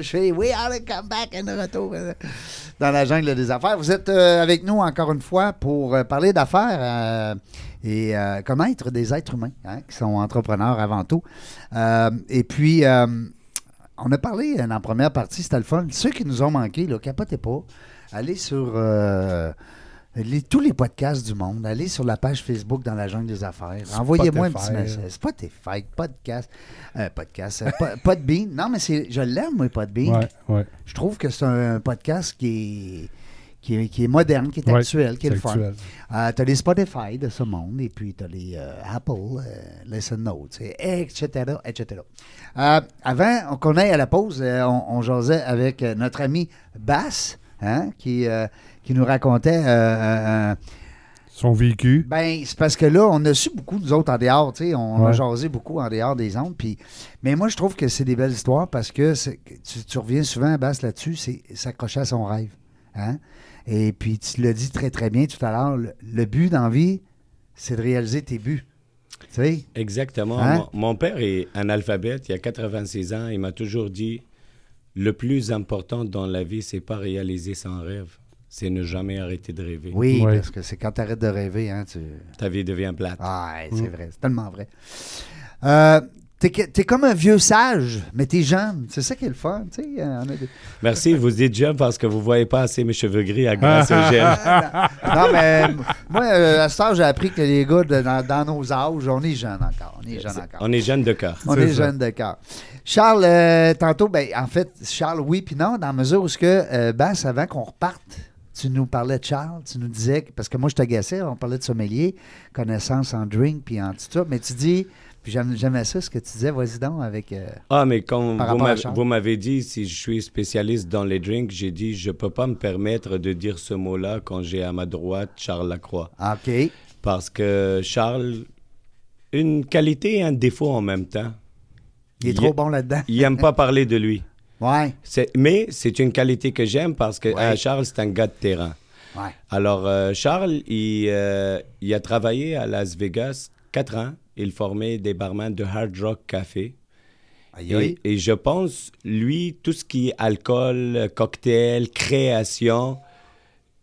Speaker 1: Je fais We are come back and retour dans la jungle des affaires. Vous êtes euh, avec nous encore une fois pour euh, parler d'affaires euh, et comment être des êtres humains hein, qui sont entrepreneurs avant tout. Et puis, on a parlé dans la première partie, c'était le fun. Ceux qui nous ont manqué, là, capotez pas. Allez sur les- tous les podcasts du monde. Allez sur la page Facebook dans la jungle des affaires. Envoyez-moi un petit message. Spotify, podcast, euh, podcast, euh, Po- Podbean. Non, mais c'est, je l'aime, moi, Podbean.
Speaker 2: Ouais, ouais.
Speaker 1: Je trouve que c'est un podcast qui est, qui est, qui est moderne, qui est
Speaker 2: Ouais,
Speaker 1: actuel, qui est, le fun. Euh, tu as les Spotify de ce monde, et puis tu as les euh, Apple, euh, Listen Notes, et- etc., etc. Euh, avant qu'on aille à la pause, euh, on, on jasait avec euh, notre ami Bass, hein, qui, euh, qui nous racontait... euh, euh,
Speaker 2: Son vécu.
Speaker 1: ben, c'est parce que là, on a su beaucoup, nous autres, en dehors, tu sais, on a jasé beaucoup en dehors des ondes, puis... Mais moi, je trouve que c'est des belles histoires parce que tu, tu reviens souvent, Basse, là-dessus, c'est s'accrocher à son rêve, hein? Et puis, tu l'as dit très, très bien tout à l'heure, le, le but dans la vie, c'est de réaliser tes buts, tu sais?
Speaker 4: Exactement.
Speaker 1: Hein?
Speaker 4: Mon, mon père est analphabète, il a 86 ans, il m'a toujours dit le plus important dans la vie, c'est pas réaliser son rêve, c'est ne jamais arrêter de rêver.
Speaker 1: Oui,
Speaker 2: Ouais.
Speaker 1: parce que c'est quand tu arrêtes de rêver, hein, tu...
Speaker 4: Ta vie devient plate.
Speaker 1: Ah, ouais, c'est vrai, c'est tellement vrai. Euh, t'es, t'es comme un vieux sage, mais t'es jeune, c'est ça qui est le fun, tu sais? euh, on a des-
Speaker 4: Merci, vous dites jeune parce que vous voyez pas assez mes cheveux gris à grâce au gel.
Speaker 1: Non, mais moi, euh, à ce temps, j'ai appris que les gars, de- dans, dans nos âges, on est jeunes encore. On est jeunes encore.
Speaker 4: On est jeune de cœur.
Speaker 1: On est
Speaker 2: ça.
Speaker 1: jeunes de cœur. Charles, euh, tantôt, ben, en fait, Charles, oui, puis non, dans la mesure où ce que, euh, Bass, avant qu'on reparte, tu nous parlais de Charles, tu nous disais, parce que moi, je t'agaçais, on parlait de sommelier, connaissance en drink, puis en tout ça, mais tu dis, puis j'aime- j'aimais ça, ce que tu disais, vas-y donc avec... euh,
Speaker 4: Ah, mais comme vous m'avez- dit si je suis spécialiste dans les drinks, j'ai dit je peux pas me permettre de dire ce mot-là quand j'ai à ma droite Charles Lacroix.
Speaker 1: OK.
Speaker 4: Parce que Charles, une qualité et un défaut en même temps.
Speaker 1: Il est trop bon là-dedans.
Speaker 4: Il aime pas parler de lui.
Speaker 1: Ouais,
Speaker 4: Mais c'est une qualité que j'aime parce que
Speaker 1: Ouais.
Speaker 4: euh, Charles, c'est un gars de terrain.
Speaker 1: ouais.
Speaker 4: Alors, euh, Charles, il, euh, il a travaillé à Las Vegas quatre ans. Il formait des barman de Hard Rock Café.
Speaker 1: Aïe, aïe.
Speaker 4: Et, et je pense, lui, tout ce qui est alcool, cocktail, création,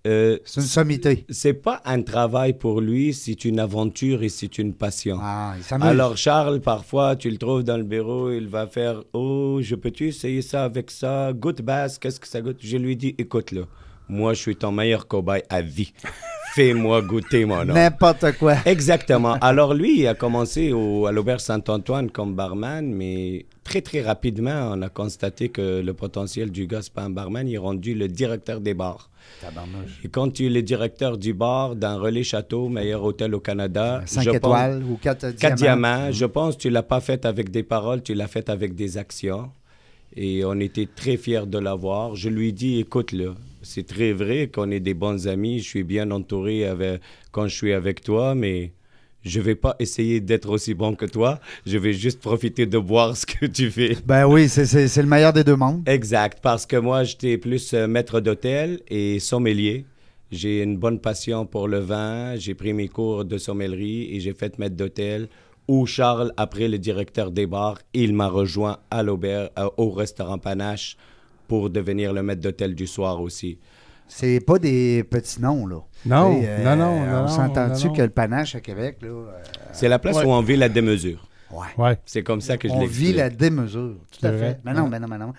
Speaker 4: euh,
Speaker 1: C'est une sommité.
Speaker 4: c'est pas un travail pour lui, c'est une aventure et c'est une passion.
Speaker 1: Ah, il.
Speaker 4: Alors Charles, parfois, tu le trouves dans le bureau, il va faire « Oh, je peux-tu essayer ça avec ça? Goûte basse, qu'est-ce que ça goûte? » Je lui dis « Écoute-le, moi, je suis ton meilleur cobaye à vie. Fais-moi goûter mon homme.
Speaker 1: N'importe quoi.
Speaker 4: Exactement. Alors lui, il a commencé au, à l'Auberge Saint-Antoine comme barman, mais très très rapidement, on a constaté que le potentiel du gars, pas un barman, il est rendu le directeur des bars. Et quand tu es le directeur du bar d'un relais château, meilleur hôtel au Canada,
Speaker 1: 5
Speaker 4: je pense-
Speaker 1: étoiles ou 4 diamants.
Speaker 4: Quatre diamants. Je pense que tu l'as pas fait avec des paroles, tu l'as fait avec des actions. Et on était très fiers de l'avoir. Je lui dis, écoute, là, c'est très vrai qu'on est des bons amis. Je suis bien entouré avec, quand je suis avec toi, mais je vais pas essayer d'être aussi bon que toi. Je vais juste profiter de voir ce que tu fais.
Speaker 1: Ben oui, c'est- le meilleur des deux mondes.
Speaker 4: Exact, parce que moi, j'étais plus euh, maître d'hôtel et sommelier. J'ai une bonne passion pour le vin. J'ai pris mes cours de sommellerie et j'ai fait maître d'hôtel. Où Charles, après le directeur des bars, il m'a rejoint à l'auberge, euh, au restaurant Panache pour devenir le maître d'hôtel du soir aussi.
Speaker 1: C'est pas des petits noms, là.
Speaker 2: Non, non, non,
Speaker 1: On
Speaker 2: non,
Speaker 1: s'entend-tu que le panache à Québec, là, euh,
Speaker 4: C'est la place
Speaker 3: Ouais.
Speaker 4: où on vit la démesure.
Speaker 1: Ouais.
Speaker 2: Ouais.
Speaker 4: C'est comme ça que je
Speaker 1: On vit la démesure. Tout à
Speaker 2: vrai.
Speaker 1: fait. Mais non, mais non, mais non.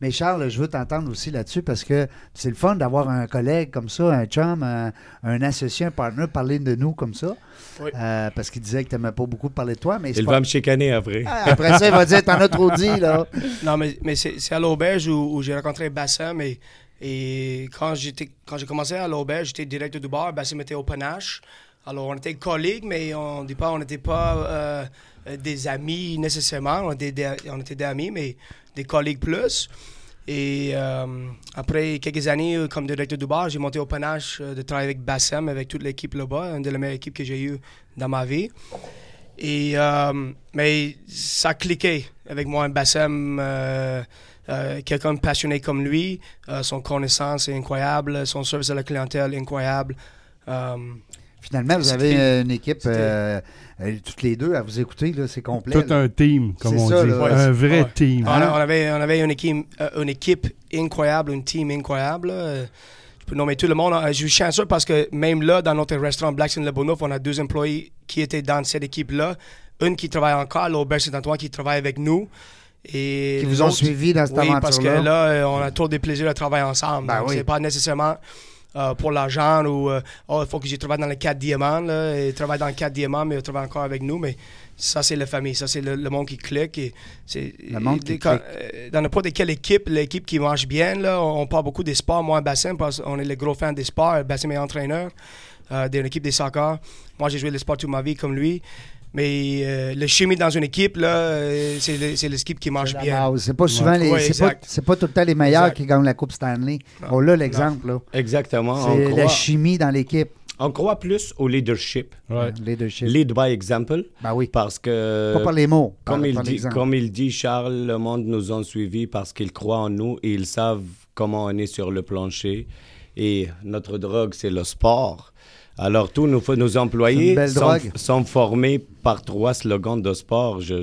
Speaker 1: Mais Charles, je veux t'entendre aussi là-dessus parce que c'est le fun d'avoir un collègue comme ça, un chum, un, un associé, un partner, parler de nous comme ça.
Speaker 3: Oui.
Speaker 1: Euh, parce qu'il disait que tu n'aimais pas beaucoup parler de toi. Mais c'est
Speaker 4: Il
Speaker 1: pas-
Speaker 4: va me chicaner après.
Speaker 1: Ah, Après ça, il va dire T'en as trop dit, là.
Speaker 3: Non, mais, mais c'est à l'auberge où, où j'ai rencontré Bassem. Et, et quand j'ai commencé à l'auberge, j'étais directeur du bar. Bassem était au panache. Alors, on était collègues, mais on dit pas, on n'était pas des amis nécessairement. On était, des, était amis, mais des collègues plus. Et euh, après quelques années euh, comme directeur du bar, j'ai monté au panache euh, de travailler avec Bassem, avec toute l'équipe là-bas, une de les meilleures équipes que j'ai eues dans ma vie. Et, mais ça cliquait avec moi, Bassem, euh, quelqu'un passionné comme lui. Son connaissance est incroyable, son service à la clientèle est incroyable.
Speaker 1: Finalement, vous avez euh, une équipe, euh, euh, toutes les deux, à vous écouter, là, c'est complet.
Speaker 2: Tout
Speaker 1: là.
Speaker 2: un team, comme on
Speaker 1: ça,
Speaker 2: dit.
Speaker 3: Ouais,
Speaker 2: un vrai
Speaker 3: ouais.
Speaker 2: team.
Speaker 3: on,
Speaker 1: Hein?
Speaker 3: a- on avait, on avait une, équipe, euh, une équipe incroyable, une team incroyable. Je peux nommer tout le monde. Je suis chanceux parce que même là, dans notre restaurant Blackstone Le Bonneuf, on a deux employés qui étaient dans cette équipe-là. Une qui travaille encore à l'Auberge Saint-Antoine qui travaille avec nous. Et
Speaker 1: Qui vous ont
Speaker 3: l'autre-
Speaker 1: suivi dans cette
Speaker 3: Oui, parce que
Speaker 1: aventure-là.
Speaker 3: là, on a trop de plaisir à travailler ensemble.
Speaker 1: Ben oui.
Speaker 3: C'est pas nécessairement euh, pour l'argent ou euh, oh, il faut que je travaille dans les quatre diamants. Là, et travaille dans les quatre diamants, mais il travaille encore avec nous. Mais ça, c'est la famille. Ça, c'est le, le monde qui clique. Et c'est,
Speaker 1: Le monde qui
Speaker 3: et quand-
Speaker 1: clique.
Speaker 3: euh, Dans n'importe quelle équipe, l'équipe qui marche bien, là, on, on parle beaucoup des sports. Moi, Bassin, parce qu'on est les gros fans des sports. Bassin est entraîneur euh, d'une équipe des soccer. Moi, j'ai joué le sport toute ma vie comme lui. Mais euh, le chimie dans une équipe, là, euh, c'est, l'équipe qui marche bien.
Speaker 1: C'est pas souvent les.
Speaker 3: Ouais,
Speaker 1: c'est, pas, tout le temps les meilleurs
Speaker 3: Exact.
Speaker 1: qui gagnent la Coupe Stanley.
Speaker 3: Non.
Speaker 1: On a l'exemple.
Speaker 4: Exactement.
Speaker 1: C'est la
Speaker 4: croit,
Speaker 1: chimie dans l'équipe.
Speaker 4: on croit plus au leadership.
Speaker 2: Ouais.
Speaker 1: Leadership.
Speaker 4: Lead by example.
Speaker 1: Ben oui.
Speaker 4: Parce que...
Speaker 1: Pas par les mots. par-
Speaker 4: Comme il,
Speaker 1: par
Speaker 4: dit, comme il dit, Charles, le monde nous ont suivis parce qu'ils croient en nous et ils savent comment on est sur le plancher. Et notre drogue, c'est le sport. Alors, tous nos, employés sont, formés par trois slogans de sport. Je,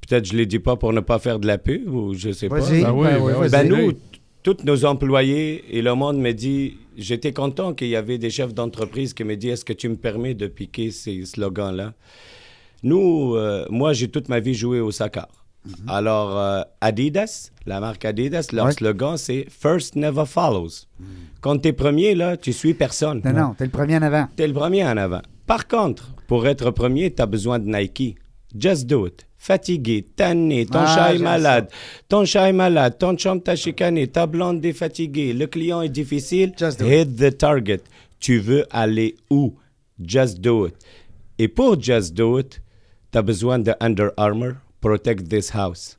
Speaker 4: Peut-être je ne les dis pas pour ne pas faire de la pub ou je sais pas.
Speaker 2: Ben oui,
Speaker 1: ben
Speaker 2: ben
Speaker 1: oui,
Speaker 2: oui.
Speaker 1: vas-y.
Speaker 4: Ben nous, tous nos employés et le monde me dit, j'étais content qu'il y avait des chefs d'entreprise qui me disent, est-ce que tu me permets de piquer ces slogans-là? Nous, euh, moi, j'ai toute ma vie joué au soccer. Alors, euh, Adidas, la marque Adidas, leur
Speaker 1: Ouais.
Speaker 4: slogan, c'est First Never Follows. Quand tu es premier, là, tu suis personne.
Speaker 1: Non, non, t'es le premier en avant.
Speaker 4: Tu es le premier en avant. Par contre, pour être premier, tu as besoin de Nike. Just do it. Fatigué, tanné, ton
Speaker 1: Ah,
Speaker 4: chat est malade, ton chat est malade, ton chambre t'a chicané, ta blonde est fatiguée, le client est difficile.
Speaker 1: Just do
Speaker 4: Hit the target. Tu veux aller où? Just do it. Et pour Just do it, tu as besoin de Under Armour, Protect this house.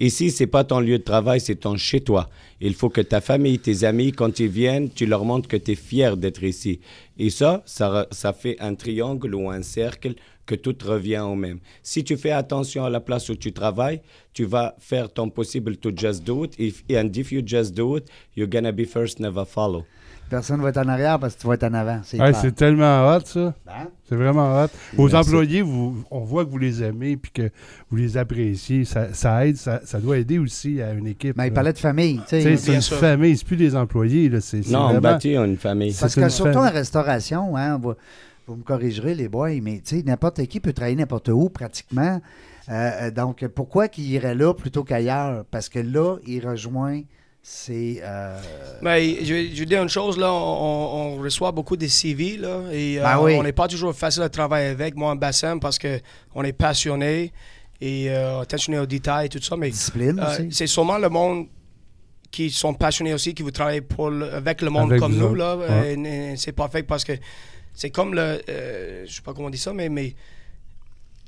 Speaker 4: Ici, c'est pas ton lieu de travail, c'est ton chez-toi. Il faut que ta famille, tes amis, quand ils viennent, tu leur montres que tu es fier d'être ici. Et ça, ça, ça fait un triangle ou un cercle que tout revient au même. Si tu fais attention à la place où tu travailles, tu vas faire ton possible to just do it. If, and if you just do it, you're gonna be first, never follow.
Speaker 1: Personne va être en arrière parce que tu vas être en avant. C'est
Speaker 2: Ouais,
Speaker 1: clair.
Speaker 2: c'est tellement hot, ça.
Speaker 1: Ben,
Speaker 2: C'est vraiment hot. Vos
Speaker 4: Merci.
Speaker 2: employés, vous, on voit que vous les aimez puis que vous les appréciez. Ça, ça aide, ça, ça doit aider aussi à une équipe.
Speaker 1: mais il
Speaker 2: là.
Speaker 1: parlait de famille.
Speaker 2: c'est une
Speaker 3: sûr.
Speaker 2: famille, c'est plus des employés. Là. C'est, c'est
Speaker 4: Non, on
Speaker 2: vraiment...
Speaker 4: bâtit une famille.
Speaker 2: C'est
Speaker 1: Parce que surtout
Speaker 2: famille.
Speaker 1: en restauration, hein, vous me corrigerez les boys, mais tu sais, n'importe qui peut travailler n'importe où pratiquement. Euh, euh, donc, pourquoi qu'il irait là plutôt qu'ailleurs? Parce que là, il rejoint c'est. euh,
Speaker 3: Mais je, je dire une chose, là, on, on reçoit beaucoup de CV, là, et euh,
Speaker 1: Ben oui.
Speaker 3: on n'est pas toujours facile à travailler avec, moi, en bassin, parce que on est passionné et euh, attentionné aux détails et tout ça, mais
Speaker 1: discipline
Speaker 3: euh,
Speaker 1: aussi.
Speaker 3: c'est sûrement le monde qui sont passionnés aussi, qui vous travaillez pour le- avec le monde
Speaker 2: Avec
Speaker 3: comme nous,
Speaker 2: autres,
Speaker 3: là,
Speaker 2: ouais.
Speaker 3: c'est parfait parce que c'est comme le, euh, je sais pas comment on dit ça, mais, mais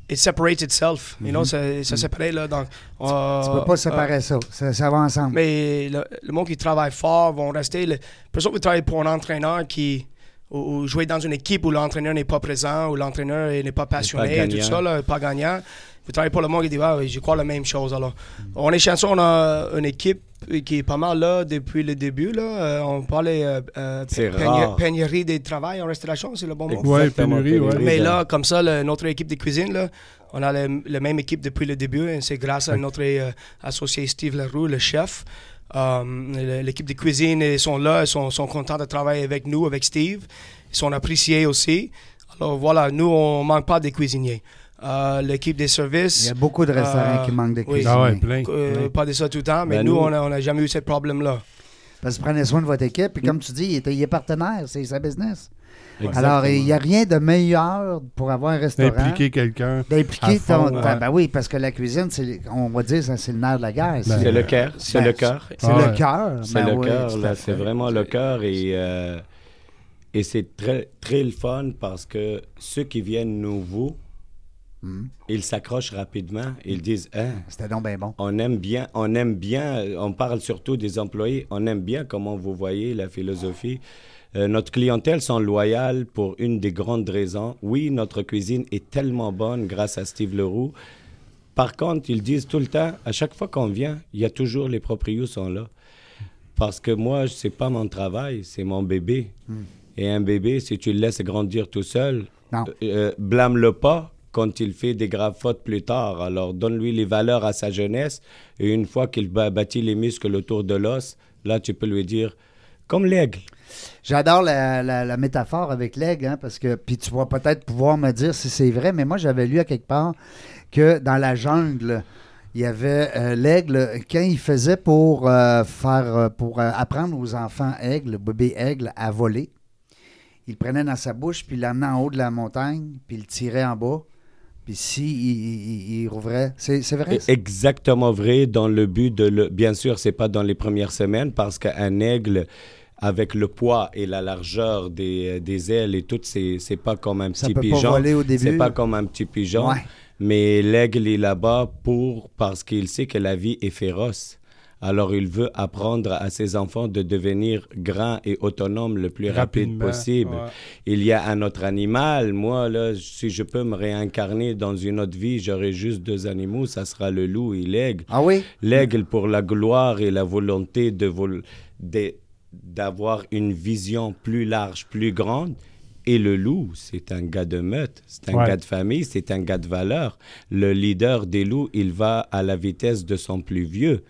Speaker 3: it separates itself, you know, ça, ça séparé, là, donc...
Speaker 1: Mhm. tu peux pas séparer ça. ça. ça va ensemble.
Speaker 3: Mais le, le monde qui travaille fort vont rester. Le, personne qui travaille pour un entraîneur qui. Ou, ou jouer dans une équipe où l'entraîneur n'est pas présent, où l'entraîneur n'est pas passionné, et tout ça, là, pas gagnant. Vous travaillez pour le monde qui dit, ah, oui, je crois la même chose. Alors, on est chanceux, on a une équipe qui est pas mal là depuis le début. Là. Euh, on parlait euh, euh,
Speaker 4: rare.
Speaker 3: pénurie des travail en restauration, c'est le bon mot.
Speaker 2: Ouais,
Speaker 4: Exactement,
Speaker 2: pénurie, ouais.
Speaker 4: pénurie.
Speaker 3: Mais là, comme ça, le- notre équipe de cuisine, là, on a le- la même équipe depuis le début. et C'est grâce à notre euh, associé Steve Leroux, le chef. Euh, L'équipe de cuisine, ils sont là, ils sont, sont contents de travailler avec nous, avec Steve. Ils sont appréciés aussi. Alors voilà, nous, on ne manque pas de cuisiniers. Euh, L'équipe des
Speaker 1: Il
Speaker 3: services,
Speaker 1: y a beaucoup de restaurants
Speaker 3: euh,
Speaker 1: qui manquent de
Speaker 3: oui.
Speaker 1: cuisiniers.
Speaker 2: Ah ouais, plein.
Speaker 3: euh,
Speaker 2: plein.
Speaker 3: pas de ça tout le temps, mais
Speaker 4: Ben,
Speaker 3: nous,
Speaker 4: nous-
Speaker 3: on n'a on a jamais eu ce problème-là.
Speaker 1: Parce que prenez soin de votre équipe. Puis comme tu dis, il est, il est partenaire, c'est sa business.
Speaker 4: Exactement.
Speaker 1: Alors, il n'y a rien de meilleur pour avoir un restaurant.
Speaker 2: Impliquer quelqu'un.
Speaker 1: D'impliquer ton.
Speaker 2: ouais.
Speaker 1: ta- ben oui, parce que la cuisine, c'est, on va dire, c'est le nerf de la guerre.
Speaker 2: Ben,
Speaker 4: C'est le cœur, c'est
Speaker 1: Ben,
Speaker 4: le cœur.
Speaker 1: C'est
Speaker 2: Ah
Speaker 1: le cœur.
Speaker 4: C'est
Speaker 1: Ben
Speaker 4: le
Speaker 1: oui,
Speaker 4: cœur, c'est vraiment le cœur et, euh, et c'est très, très le fun parce que ceux qui viennent nouveaux,
Speaker 1: Mhm.
Speaker 4: ils s'accrochent rapidement, ils disent Hein,
Speaker 1: C'était donc bien bon.
Speaker 4: on aime bien, on aime bien, on parle surtout des employés, on aime bien comment vous voyez la philosophie. Euh, notre clientèle sont loyales pour une des grandes raisons. Oui, notre cuisine est tellement bonne grâce à Steve Leroux. Par contre, ils disent tout le temps, à chaque fois qu'on vient, il y a toujours les proprios sont là. Parce que moi, c'est pas mon travail, c'est mon bébé. Et un bébé, si tu le laisses grandir tout seul,
Speaker 1: Non.
Speaker 4: euh, blâme-le pas quand il fait des graves fautes plus tard. Alors, donne-lui les valeurs à sa jeunesse. Et une fois qu'il a bâti les muscles autour de l'os, là, tu peux lui dire, comme l'aigle.
Speaker 1: J'adore la, métaphore avec l'aigle, hein, parce que, puis tu vas peut-être pouvoir me dire si c'est vrai, mais moi j'avais lu à quelque part que dans la jungle, il y avait euh, l'aigle, quand il faisait pour euh, faire, euh, pour apprendre aux enfants aigles, bébés aigles, à voler, il prenait dans sa bouche, puis il l'emmenait en haut de la montagne, puis il le tirait en bas, puis si il, il- il rouvrait, c'est c'est vrai? ça?
Speaker 4: Exactement vrai dans le but de le... Bien sûr, c'est pas dans les premières semaines parce qu'un aigle, avec le poids et la largeur des, des ailes et tout, c'est c'est pas comme un
Speaker 1: Ça
Speaker 4: petit
Speaker 1: peut pas
Speaker 4: pigeon.
Speaker 1: voler au début.
Speaker 4: C'est pas comme un petit pigeon.
Speaker 1: Ouais.
Speaker 4: Mais l'aigle est là-bas pour parce qu'il sait que la vie est féroce. Alors il veut apprendre à ses enfants de devenir grands et autonomes le plus rapide
Speaker 2: Rapidement,
Speaker 4: possible.
Speaker 2: ouais.
Speaker 4: Il y a un autre animal. Moi, là, si je peux me réincarner dans une autre vie, j'aurai juste deux animaux. Ça sera le loup et l'aigle.
Speaker 1: Ah oui?
Speaker 4: L'aigle pour la gloire et la volonté de vol- de- d'avoir une vision plus large, plus grande. Et le loup, c'est un gars de meute, c'est un
Speaker 2: Ouais.
Speaker 4: gars de famille, c'est un gars de valeur. Le leader des loups, il va à la vitesse de son plus vieux.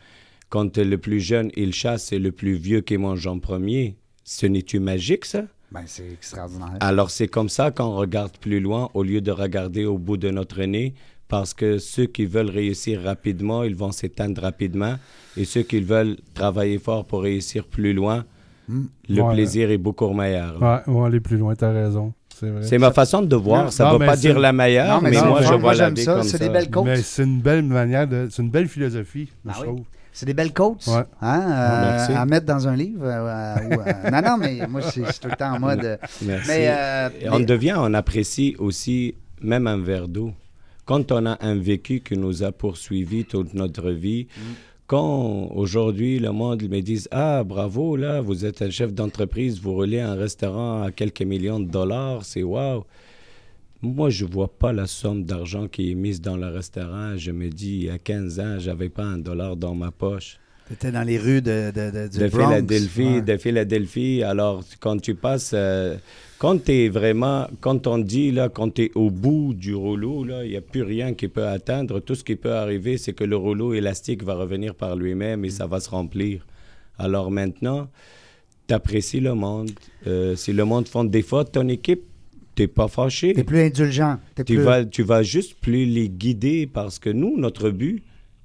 Speaker 4: Quand le plus jeune, il chasse, c'est le plus vieux qui mange en premier. Ce n'est-tu magique, ça?
Speaker 1: Ben, c'est extraordinaire.
Speaker 4: Alors c'est comme ça qu'on regarde plus loin au lieu de regarder au bout de notre nez, parce que ceux qui veulent réussir rapidement, ils vont s'éteindre rapidement, et ceux qui veulent travailler fort pour réussir plus loin, le
Speaker 2: Ouais.
Speaker 4: plaisir est beaucoup meilleur.
Speaker 2: Ouais, on va aller plus loin, t'as raison. C'est
Speaker 4: ma façon de voir.
Speaker 2: Non,
Speaker 4: ça ne veut pas dire la meilleure,
Speaker 1: Non, mais
Speaker 4: moi,
Speaker 1: le
Speaker 4: je vois la
Speaker 1: j'aime
Speaker 4: vie
Speaker 1: ça.
Speaker 4: comme
Speaker 1: C'est des belles côtes.
Speaker 2: Mais c'est une belle manière de. C'est une belle philosophie,
Speaker 1: Ah
Speaker 2: je
Speaker 1: oui.
Speaker 2: trouve.
Speaker 1: C'est des belles côtes
Speaker 2: Ouais.
Speaker 1: hein, euh, à mettre dans un livre. euh, euh, non, non, mais moi, c'est je suis tout le temps en mode.
Speaker 4: Merci.
Speaker 1: Mais,
Speaker 4: on devient, on apprécie aussi même un verre d'eau. Quand on a un vécu qui nous a poursuivi toute notre vie,
Speaker 1: Mm.
Speaker 4: quand aujourd'hui le monde me dit Ah, bravo, là, vous êtes un chef d'entreprise, vous roulez un restaurant à quelques millions de dollars, c'est waouh. Moi, je vois pas la somme d'argent qui est mise dans le restaurant. Je me dis, a 15 ans, j'avais pas un dollar dans ma poche.
Speaker 1: T'étais dans les rues de, de, de, du
Speaker 4: de
Speaker 1: Bronx.
Speaker 4: Philadelphie,
Speaker 1: Ouais.
Speaker 4: de Philadelphie. Alors, quand tu passes, euh, quand tu es vraiment, quand on dit, là, quand tu es au bout du rouleau, là, il n'y a plus rien qui peut atteindre. Tout ce qui peut arriver, c'est que le rouleau élastique va revenir par lui-même et ça va se remplir. Alors maintenant, tu apprécies le monde. Euh, si le monde font des fautes, ton équipe, tu pas fâché.
Speaker 1: T'es plus indulgent. T'es
Speaker 4: Tu
Speaker 1: plus...
Speaker 4: vas, tu vas juste plus les guider parce que nous, notre but,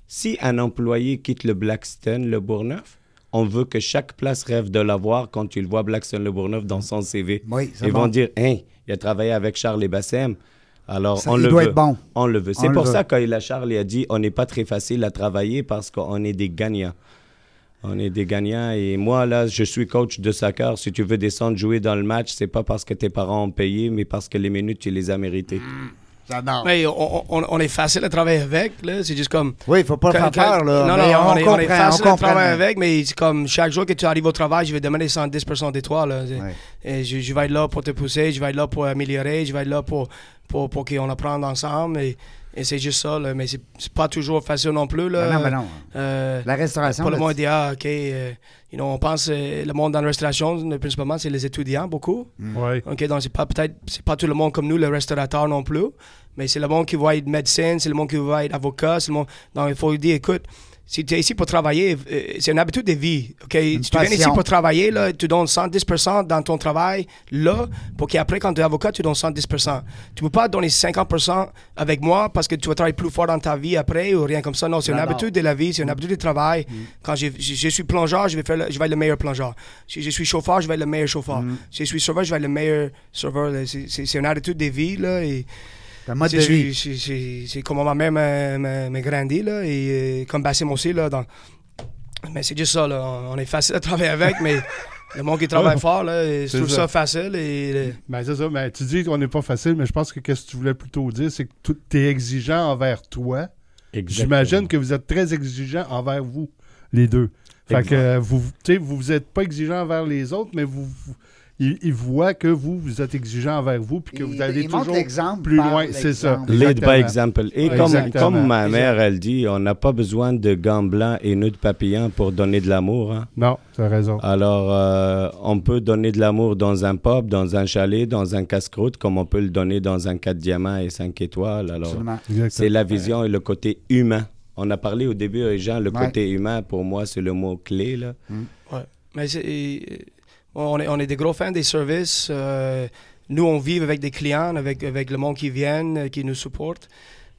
Speaker 4: si un employé quitte le Blackstone, le Bourgneuf, on veut que chaque place rêve de l'avoir quand tu le vois Blackstone Le Bourgneuf dans son CV.
Speaker 1: Oui,
Speaker 4: Ils
Speaker 1: bon.
Speaker 4: vont dire, hein, il a travaillé avec Charles et Bassem. Alors,
Speaker 1: Ça,
Speaker 4: on
Speaker 1: il
Speaker 4: le
Speaker 1: doit
Speaker 4: veut.
Speaker 1: être bon.
Speaker 4: On le veut. C'est pour
Speaker 1: veut.
Speaker 4: ça quand il a Charles il a dit, on n'est pas très facile à travailler parce qu'on est des gagnants. On est des gagnants et moi là, je suis coach de soccer. Si tu veux descendre jouer dans le match, c'est pas parce que tes parents ont payé, mais parce que les minutes tu les as méritées.
Speaker 1: J'adore.
Speaker 3: Mais on, on- on est facile à travailler avec, là. C'est juste comme.
Speaker 1: Oui, il faut pas faire peur, là.
Speaker 3: Non,
Speaker 1: mais
Speaker 3: non,
Speaker 1: on,
Speaker 3: on, est, on est
Speaker 1: comprend,
Speaker 3: facile
Speaker 1: on
Speaker 3: à travailler avec, mais c'est comme chaque jour que tu arrives au travail, je vais demander 110% de toi. Là. C'est-
Speaker 1: Ouais.
Speaker 3: Et je, je vais être là pour te pousser, je vais être là pour améliorer, je vais être là pour, pour, pour qu'on apprenne ensemble. Et, et c'est juste ça, là. mais c'est c'est pas toujours facile non plus. Là.
Speaker 1: Ben non, ben non.
Speaker 3: Euh,
Speaker 1: La restauration.
Speaker 3: pour le monde dit, ah, OK, euh, you know, on pense, euh, le monde dans la restauration, principalement, c'est les étudiants, beaucoup.
Speaker 2: Ouais.
Speaker 3: OK, donc c'est pas peut-être c'est pas tout le monde comme nous, le restaurateur non plus, mais c'est le monde qui va être médecin, c'est le monde qui va être avocat, c'est le monde. Donc il faut lui dire, écoute, si tu es ici pour travailler, euh, c'est une habitude de vie. OK, si tu viens ici pour travailler, là, tu donnes 110% dans ton travail, là, pour qu'après, quand tu es avocat, tu donnes 110%. Tu peux pas donner 50% avec moi parce que tu vas travailler plus fort dans ta vie après ou rien comme ça. Non, c'est une habitude de la vie, c'est une habitude de travail. Quand je, je, je suis plongeur, je vais, faire le- je vais être le meilleur plongeur. Si je suis chauffeur, je vais être le meilleur chauffeur. Si je suis serveur, je vais être le meilleur serveur. C'est- une attitude de vie, là, et
Speaker 1: C'est mode de vie.
Speaker 3: comment ma mère m'a- grandi, là, et euh, comme Bassim aussi, là, dans... Mais c'est juste ça, là. On est facile à travailler avec, mais le monde qui travaille fort, là, je trouve
Speaker 2: ça.
Speaker 3: ça facile, et... euh,
Speaker 2: Ben, c'est ça. Ben, tu dis qu'on n'est pas facile, mais je pense que qu'est-ce que tu voulais plutôt dire, c'est que tu es exigeant envers toi. J'imagine que vous êtes très exigeant envers vous, les deux. Fait
Speaker 4: Exact.
Speaker 2: que euh, vous, tu sais, vous n'êtes pas exigeant envers les autres, mais vous, vous- ils, ils voient que vous, vous êtes exigeant envers vous, puis que vous
Speaker 1: Il-
Speaker 2: allez
Speaker 1: il
Speaker 2: toujours plus loin. C'est ça.
Speaker 4: Lead by example. Et comme, ma mère, elle dit, on n'a pas besoin de gants blancs et nœuds de papillon pour donner de l'amour. hein.
Speaker 2: Non, tu as raison.
Speaker 4: Alors, euh, on peut donner de l'amour dans un pub, dans un chalet, dans un casse-croûte, comme on peut le donner dans un 4 diamants et 5 étoiles. Alors, c'est la vision et le côté humain. On a parlé au début, Jean, le
Speaker 1: Ouais.
Speaker 4: côté humain, pour moi, c'est le mot clé. Là.
Speaker 3: Ouais. Mais c'est- on, est, on est des gros fans des services. euh, nous, on vit avec des clients, avec, avec le monde qui viennent, euh, qui nous supporte.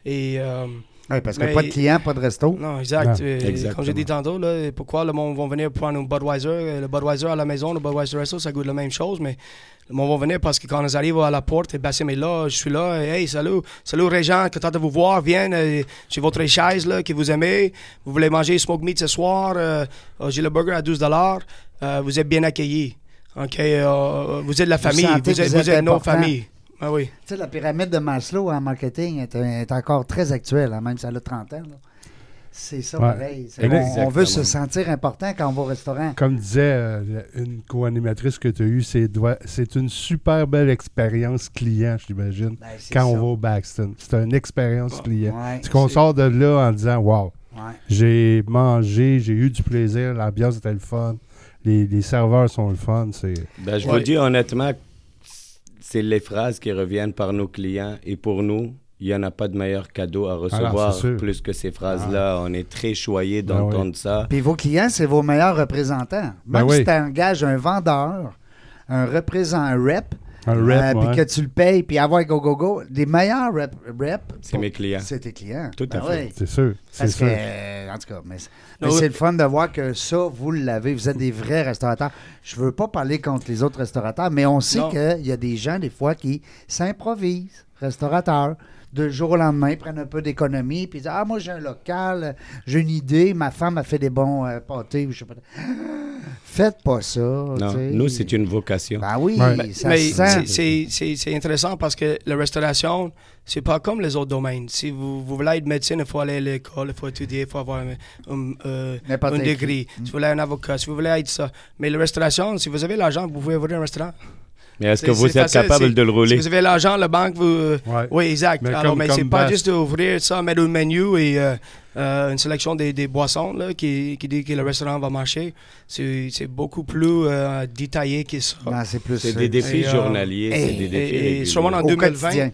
Speaker 3: Et... euh,
Speaker 1: Oui, parce que
Speaker 3: Mais-
Speaker 1: pas de clients, pas de resto.
Speaker 3: Non, exact.
Speaker 2: Non.
Speaker 4: Exactement.
Speaker 3: Comme j'ai dit tantôt, là, pourquoi le monde va venir prendre un Budweiser? euh, Le Budweiser à la maison, le Budweiser Resto, ça goûte la même chose, mais le monde va venir parce que quand ils arrivent à la porte, et Bassim est là, je suis là, hey, salut, salut Régent, content de vous voir, viens, euh, j'ai votre chaise là, que vous aimez, vous voulez manger smoke meat ce soir, euh, j'ai le burger à 12 dollars, euh, vous êtes bien accueillis. OK, euh, vous êtes la
Speaker 1: Vous
Speaker 3: famille, vous êtes,
Speaker 1: vous êtes
Speaker 3: vous êtes nos
Speaker 1: important.
Speaker 3: familles. Ah oui.
Speaker 1: Tu sais, la pyramide de Maslow en marketing est, est encore très actuelle, hein, même si elle a 30 ans. là. C'est ça,
Speaker 2: Ouais.
Speaker 1: pareil. On, veut se sentir important quand on va au restaurant.
Speaker 2: Comme disait euh, une co-animatrice que tu as eue, c'est une super belle expérience client, j'imagine,
Speaker 1: Ben,
Speaker 2: quand on va au Baxton. C'est une expérience client.
Speaker 1: Ouais,
Speaker 2: C'est qu'on sort de là en disant Wow,
Speaker 1: ouais.
Speaker 2: j'ai mangé, j'ai eu du plaisir, l'ambiance était le fun, les, les serveurs sont le fun. C'est
Speaker 4: Ben, je
Speaker 3: Ouais.
Speaker 4: vous dis honnêtement, c'est les phrases qui reviennent par nos clients. Et pour nous, il n'y en a pas de meilleur cadeau à recevoir
Speaker 2: c'est sûr.
Speaker 4: plus que ces phrases-là. On est très choyés
Speaker 2: Ben
Speaker 4: d'entendre ça.
Speaker 1: Puis vos clients, c'est vos meilleurs représentants.
Speaker 2: Ben
Speaker 1: Même
Speaker 2: oui.
Speaker 1: si tu engages un vendeur, un représentant, un rep,
Speaker 2: un
Speaker 1: euh,
Speaker 2: rep.
Speaker 1: puis
Speaker 2: ouais.
Speaker 1: que tu le payes, puis avoir go, go, go, des meilleurs rep, rep,
Speaker 4: C'est mes clients.
Speaker 1: c'est tes clients.
Speaker 4: Tout à
Speaker 1: Ben
Speaker 4: fait.
Speaker 1: oui.
Speaker 2: C'est sûr. C'est
Speaker 1: que,
Speaker 2: sûr.
Speaker 1: euh, en tout cas, mais, mais c'est le fun de voir que ça, vous l'avez. Vous êtes des vrais restaurateurs. Je veux pas parler contre les autres restaurateurs, mais on sait qu'il y a des gens, des fois, qui s'improvisent restaurateurs. De jour au lendemain, prennent un peu d'économie, puis disent Ah, moi, j'ai un local, j'ai une idée, ma femme a fait des bons euh, pâtés, ou je sais pas. Faites pas ça.
Speaker 4: Non, nous, c'est une vocation.
Speaker 1: Ben oui,
Speaker 2: Ouais.
Speaker 1: ça
Speaker 3: c'est- c'est- c'est c'est intéressant parce que la restauration, c'est pas comme les autres domaines. Si vous, vous voulez être médecin, il faut aller à l'école, il faut étudier, il faut avoir un, un, euh, un degré. Si vous voulez un avocat, si vous voulez être ça. Mais la restauration, si vous avez l'argent, vous pouvez ouvrir un restaurant.
Speaker 4: Mais est-ce
Speaker 3: C'est-
Speaker 4: que vous
Speaker 3: c'est
Speaker 4: êtes
Speaker 3: facile,
Speaker 4: capable
Speaker 3: c'est-
Speaker 4: de le
Speaker 3: Si
Speaker 4: rouler?
Speaker 3: vous avez l'argent, la banque, vous.
Speaker 2: Ouais.
Speaker 3: Oui, exact.
Speaker 2: Mais
Speaker 3: Alors,
Speaker 2: comme-
Speaker 3: mais c'est pas juste d'ouvrir ça, mettre un menu et euh, euh, une sélection des, des boissons là, qui, qui dit que le restaurant va marcher. C'est c'est beaucoup plus euh, détaillé que ça.
Speaker 1: Ben, c'est plus.
Speaker 4: C'est des défis
Speaker 3: Et,
Speaker 4: journaliers, c'est
Speaker 1: et-
Speaker 4: des défis
Speaker 3: et- et sûrement en
Speaker 1: au
Speaker 3: 2020,
Speaker 1: quotidien.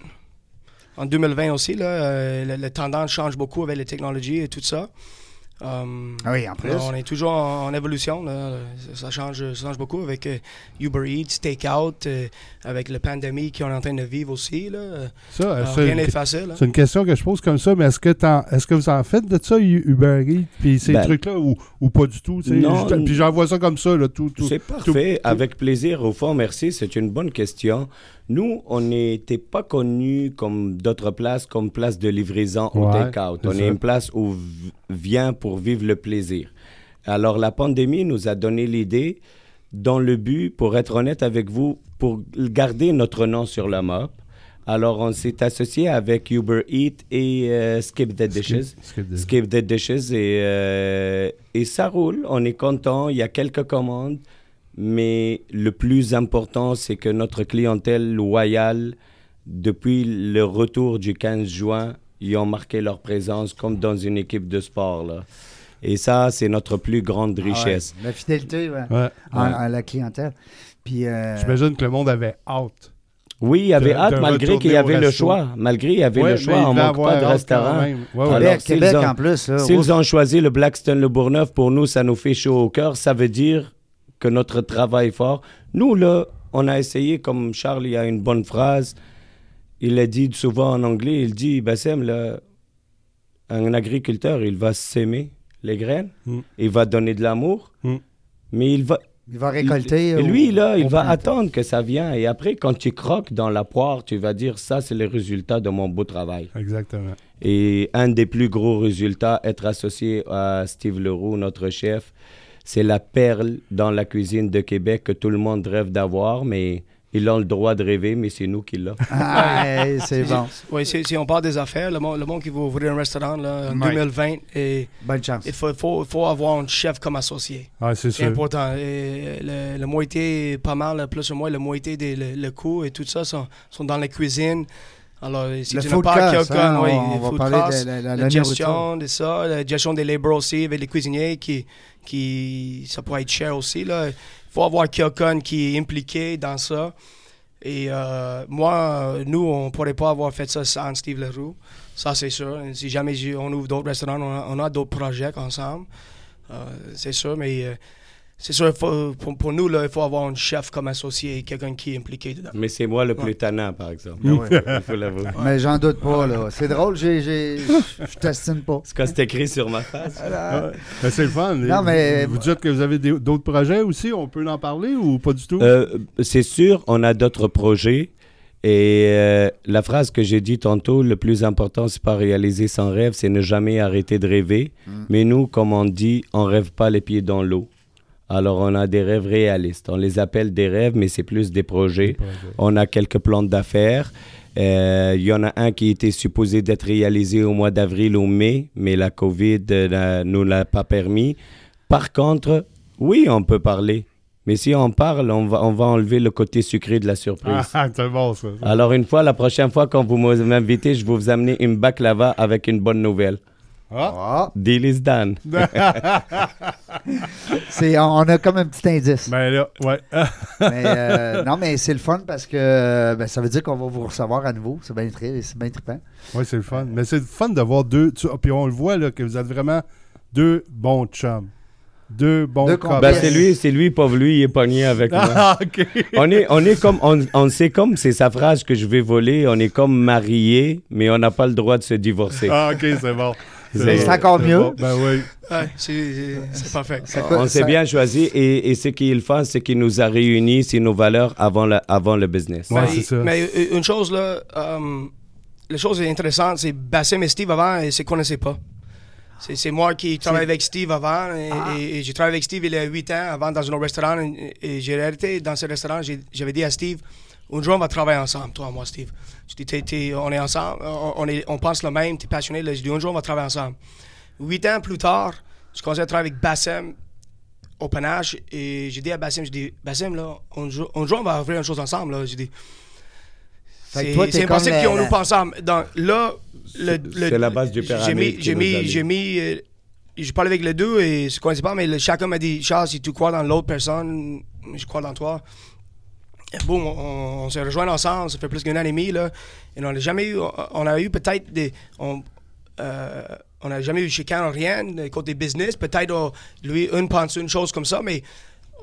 Speaker 3: en 2020 aussi, là, euh, le, le tendance change beaucoup avec les technologies et tout ça. Um,
Speaker 1: Ah oui, en plus.
Speaker 3: on est toujours en, en évolution. là. Ça, change, ça change beaucoup avec euh, Uber Eats, Takeout, euh, avec la pandémie qu'on est en train de vivre aussi. Là. Euh,
Speaker 2: Ça,
Speaker 3: alors,
Speaker 2: c'est
Speaker 3: rien
Speaker 2: une-
Speaker 3: n'est facile. hein.
Speaker 2: C'est une question que je pose comme ça, mais est-ce que, t'en- est-ce que vous en faites de ça, Uber Eats, puis ces
Speaker 4: Ben,
Speaker 2: trucs-là, ou, ou pas du tout?
Speaker 4: non,
Speaker 2: Je- puis j'envoie ça comme ça, là, tout. tout.
Speaker 4: C'est parfait, avec plaisir. Au fond, merci, c'est une bonne question. Nous, on n'était pas connus comme d'autres places, comme place de livraison ou
Speaker 2: Ouais,
Speaker 4: take-out.
Speaker 2: c'est
Speaker 4: On
Speaker 2: ça.
Speaker 4: est une place où vient pour vivre le plaisir. Alors, la pandémie nous a donné l'idée, dans le but, pour être honnête avec vous, pour garder notre nom sur la map. Alors, on s'est associé avec Uber Eats et euh, Skip the Dishes.
Speaker 2: Skip the-
Speaker 4: Skip the Dishes et, euh, et ça roule. On est content. Il y a quelques commandes. Mais le plus important, c'est que notre clientèle loyale, depuis le retour du 15 juin, ils ont marqué leur présence comme dans une équipe de sport. Là. Et ça, c'est notre plus grande
Speaker 1: Ah ouais,
Speaker 4: richesse.
Speaker 1: La fidélité ouais,
Speaker 2: Ouais.
Speaker 1: à, la clientèle. Puis, euh,
Speaker 2: J'imagine que le monde avait hâte.
Speaker 4: Oui, il y avait
Speaker 2: De-
Speaker 4: hâte
Speaker 2: de
Speaker 4: malgré qu'il y avait le choix. Malgré il y avait
Speaker 2: Ouais,
Speaker 4: le choix, on
Speaker 2: devait
Speaker 4: manque pas de restaurant.
Speaker 1: Québec, Québec
Speaker 4: ont-
Speaker 1: en plus.
Speaker 4: S'ils ont choisi le Blackstone Le Bourgneuf, pour nous, ça nous fait chaud au cœur. Ça veut dire que notre travail est fort. Nous, là, on a essayé, comme Charles, il a une bonne phrase. Il a dit souvent en anglais, il dit, Bassem, là, un agriculteur, il va s'aimer les graines,
Speaker 2: Mm.
Speaker 4: il va donner de l'amour,
Speaker 2: Mm.
Speaker 4: mais il va...
Speaker 1: Il va récolter.
Speaker 4: Et
Speaker 1: au-
Speaker 4: lui, là, il va attendre que ça vienne. Et après, quand tu croques dans la poire, tu vas dire, ça, c'est le résultat de mon beau travail.
Speaker 2: Exactement.
Speaker 4: Et un des plus gros résultats, être associé à Steve Leroux, notre chef, c'est la perle dans la cuisine de Québec que tout le monde rêve d'avoir, mais ils ont le droit de rêver, mais c'est nous qui l'avons.
Speaker 1: Ah, hey, c'est bon.
Speaker 3: Oui, si, si on parle des affaires, le monde, le monde qui veut ouvrir un restaurant là, en
Speaker 1: Ouais.
Speaker 3: 2020, et,
Speaker 1: Bonne chance.
Speaker 3: il faut, faut, faut avoir un chef comme associé.
Speaker 2: Ah, c'est
Speaker 3: important. Et le, le moitié, pas mal, plus ou moins, le moitié des le, le coût et tout ça sont, sont dans la cuisine. Alors, si
Speaker 1: Le
Speaker 3: tu n'as pas quelqu'un,
Speaker 1: hein,
Speaker 3: oui,
Speaker 1: on- on va parler de la- la-
Speaker 3: la,
Speaker 1: la
Speaker 3: gestion de ça, la gestion des labors aussi avec les cuisiniers qui, qui ça pourrait être cher aussi. Là. Il faut avoir quelqu'un qui est impliqué dans ça. Et euh, moi, euh, nous, on ne pourrait pas avoir fait ça sans Steve Leroux. Ça, c'est sûr. Si jamais on ouvre d'autres restaurants, on a, d'autres projets ensemble. Euh, c'est sûr, mais euh, c'est sûr, il faut- pour, pour nous, là, il faut avoir un chef comme associé, quelqu'un qui est impliqué dedans.
Speaker 4: Mais c'est moi le plus
Speaker 3: Ouais.
Speaker 4: tannant, par exemple.
Speaker 1: Ah ouais.
Speaker 4: Il faut l'avouer.
Speaker 1: Mais j'en doute pas, là. C'est drôle, j'ai, j'ai, je t'estime pas.
Speaker 4: C'est quand c'est écrit sur ma face.
Speaker 2: Ben, c'est le fun.
Speaker 1: Non, mais-
Speaker 2: Vous dites que vous avez d'autres projets aussi. On peut en parler ou pas du tout?
Speaker 4: Euh, c'est sûr, on a d'autres projets. Et euh, la phrase que j'ai dit tantôt, le plus important, c'est pas réaliser son rêve, c'est ne jamais arrêter de rêver. Mais nous, comme on dit, on rêve pas les pieds dans l'eau. Alors, on a des rêves réalistes. On les appelle des rêves, mais c'est plus des projets. On a quelques plans d'affaires. Euh, Il y en a un qui était supposé d'être réalisé au mois d'avril ou mai, mais la COVID ne nous l'a pas permis. Par contre, oui, on peut parler. Mais si on parle, on va, on va enlever le côté sucré de la surprise.
Speaker 2: Ah, c'est bon, ça.
Speaker 4: Alors, une fois, la prochaine fois, quand vous m'invitez, je vais vous amener une baklava avec une bonne nouvelle.
Speaker 2: Ah.
Speaker 1: Ah,
Speaker 4: Deal is done.
Speaker 1: c'est, on, on a comme un petit indice.
Speaker 2: Ben là, ouais.
Speaker 1: mais, euh, non, mais c'est le fun parce que ben, ça veut dire qu'on va vous recevoir à nouveau. C'est bien, tri- c'est bien trippant.
Speaker 2: Oui, c'est le fun. Mais c'est le fun d'avoir deux. tu- Puis on le voit là, que vous êtes vraiment deux bons chums. Deux bons
Speaker 1: Deux
Speaker 2: copains.
Speaker 4: Ben, c'est lui, c'est lui, pauvre lui, il est pogné avec moi.
Speaker 2: Ah, OK.
Speaker 4: On est, on est comme, on, on sait comme, c'est sa phrase que je vais voler, on est comme mariés, mais on n'a pas le droit de se divorcer.
Speaker 2: Ah, OK, c'est bon.
Speaker 4: C'est-
Speaker 1: encore mieux.
Speaker 2: bon. Ben oui.
Speaker 3: Ouais, c'est parfait.
Speaker 4: On s'est bien choisi et, et ce qui est le fun, c'est qu'il nous a réunis, c'est nos valeurs avant le, avant le business.
Speaker 2: Ouais,
Speaker 3: mais,
Speaker 2: c'est ça.
Speaker 3: mais une chose, là, euh, la chose intéressante, c'est Bassim et Steve avant, ils ne se connaissaient pas. C'est moi qui travaille avec Steve avant et,
Speaker 1: Ah.
Speaker 3: et- et j'ai travaillé avec Steve il y a 8 ans avant dans un autre restaurant et, et j'ai arrêté dans ce restaurant. J'avais dit à Steve, un jour on va travailler ensemble, toi et moi, Steve. Je dis, T'es- t'es- on est ensemble, on, est, on pense le même, tu es passionné. Là. Je dis, un jour on va travailler ensemble. Huit ans plus tard, je commençais à travailler avec Bassem au panache et j'ai dit à Bassem, je dis, Bassem, là, un jour, un jour on va ouvrir une chose ensemble. Là. J'ai dit,
Speaker 1: Fait que
Speaker 3: c'est
Speaker 1: toi,
Speaker 3: c'est impossible qu'on nous pense ensemble. Donc là, le, le-
Speaker 4: c'est la base du
Speaker 3: j'ai
Speaker 4: pyramide
Speaker 3: mis, j'ai mis, j'ai mis, euh, j'ai parlé avec les deux et je ne connaissais pas, mais le- chacun m'a dit, Charles, si tu crois dans l'autre personne, je crois dans toi. Boum, on, on s'est rejoints ensemble, ça fait plus qu'un an et demi, là. Et on n'a jamais eu, on a eu peut-être des, on, euh, on n'a jamais eu chicane, rien, côté business. Peut-être euh, lui, une pense une chose comme ça, mais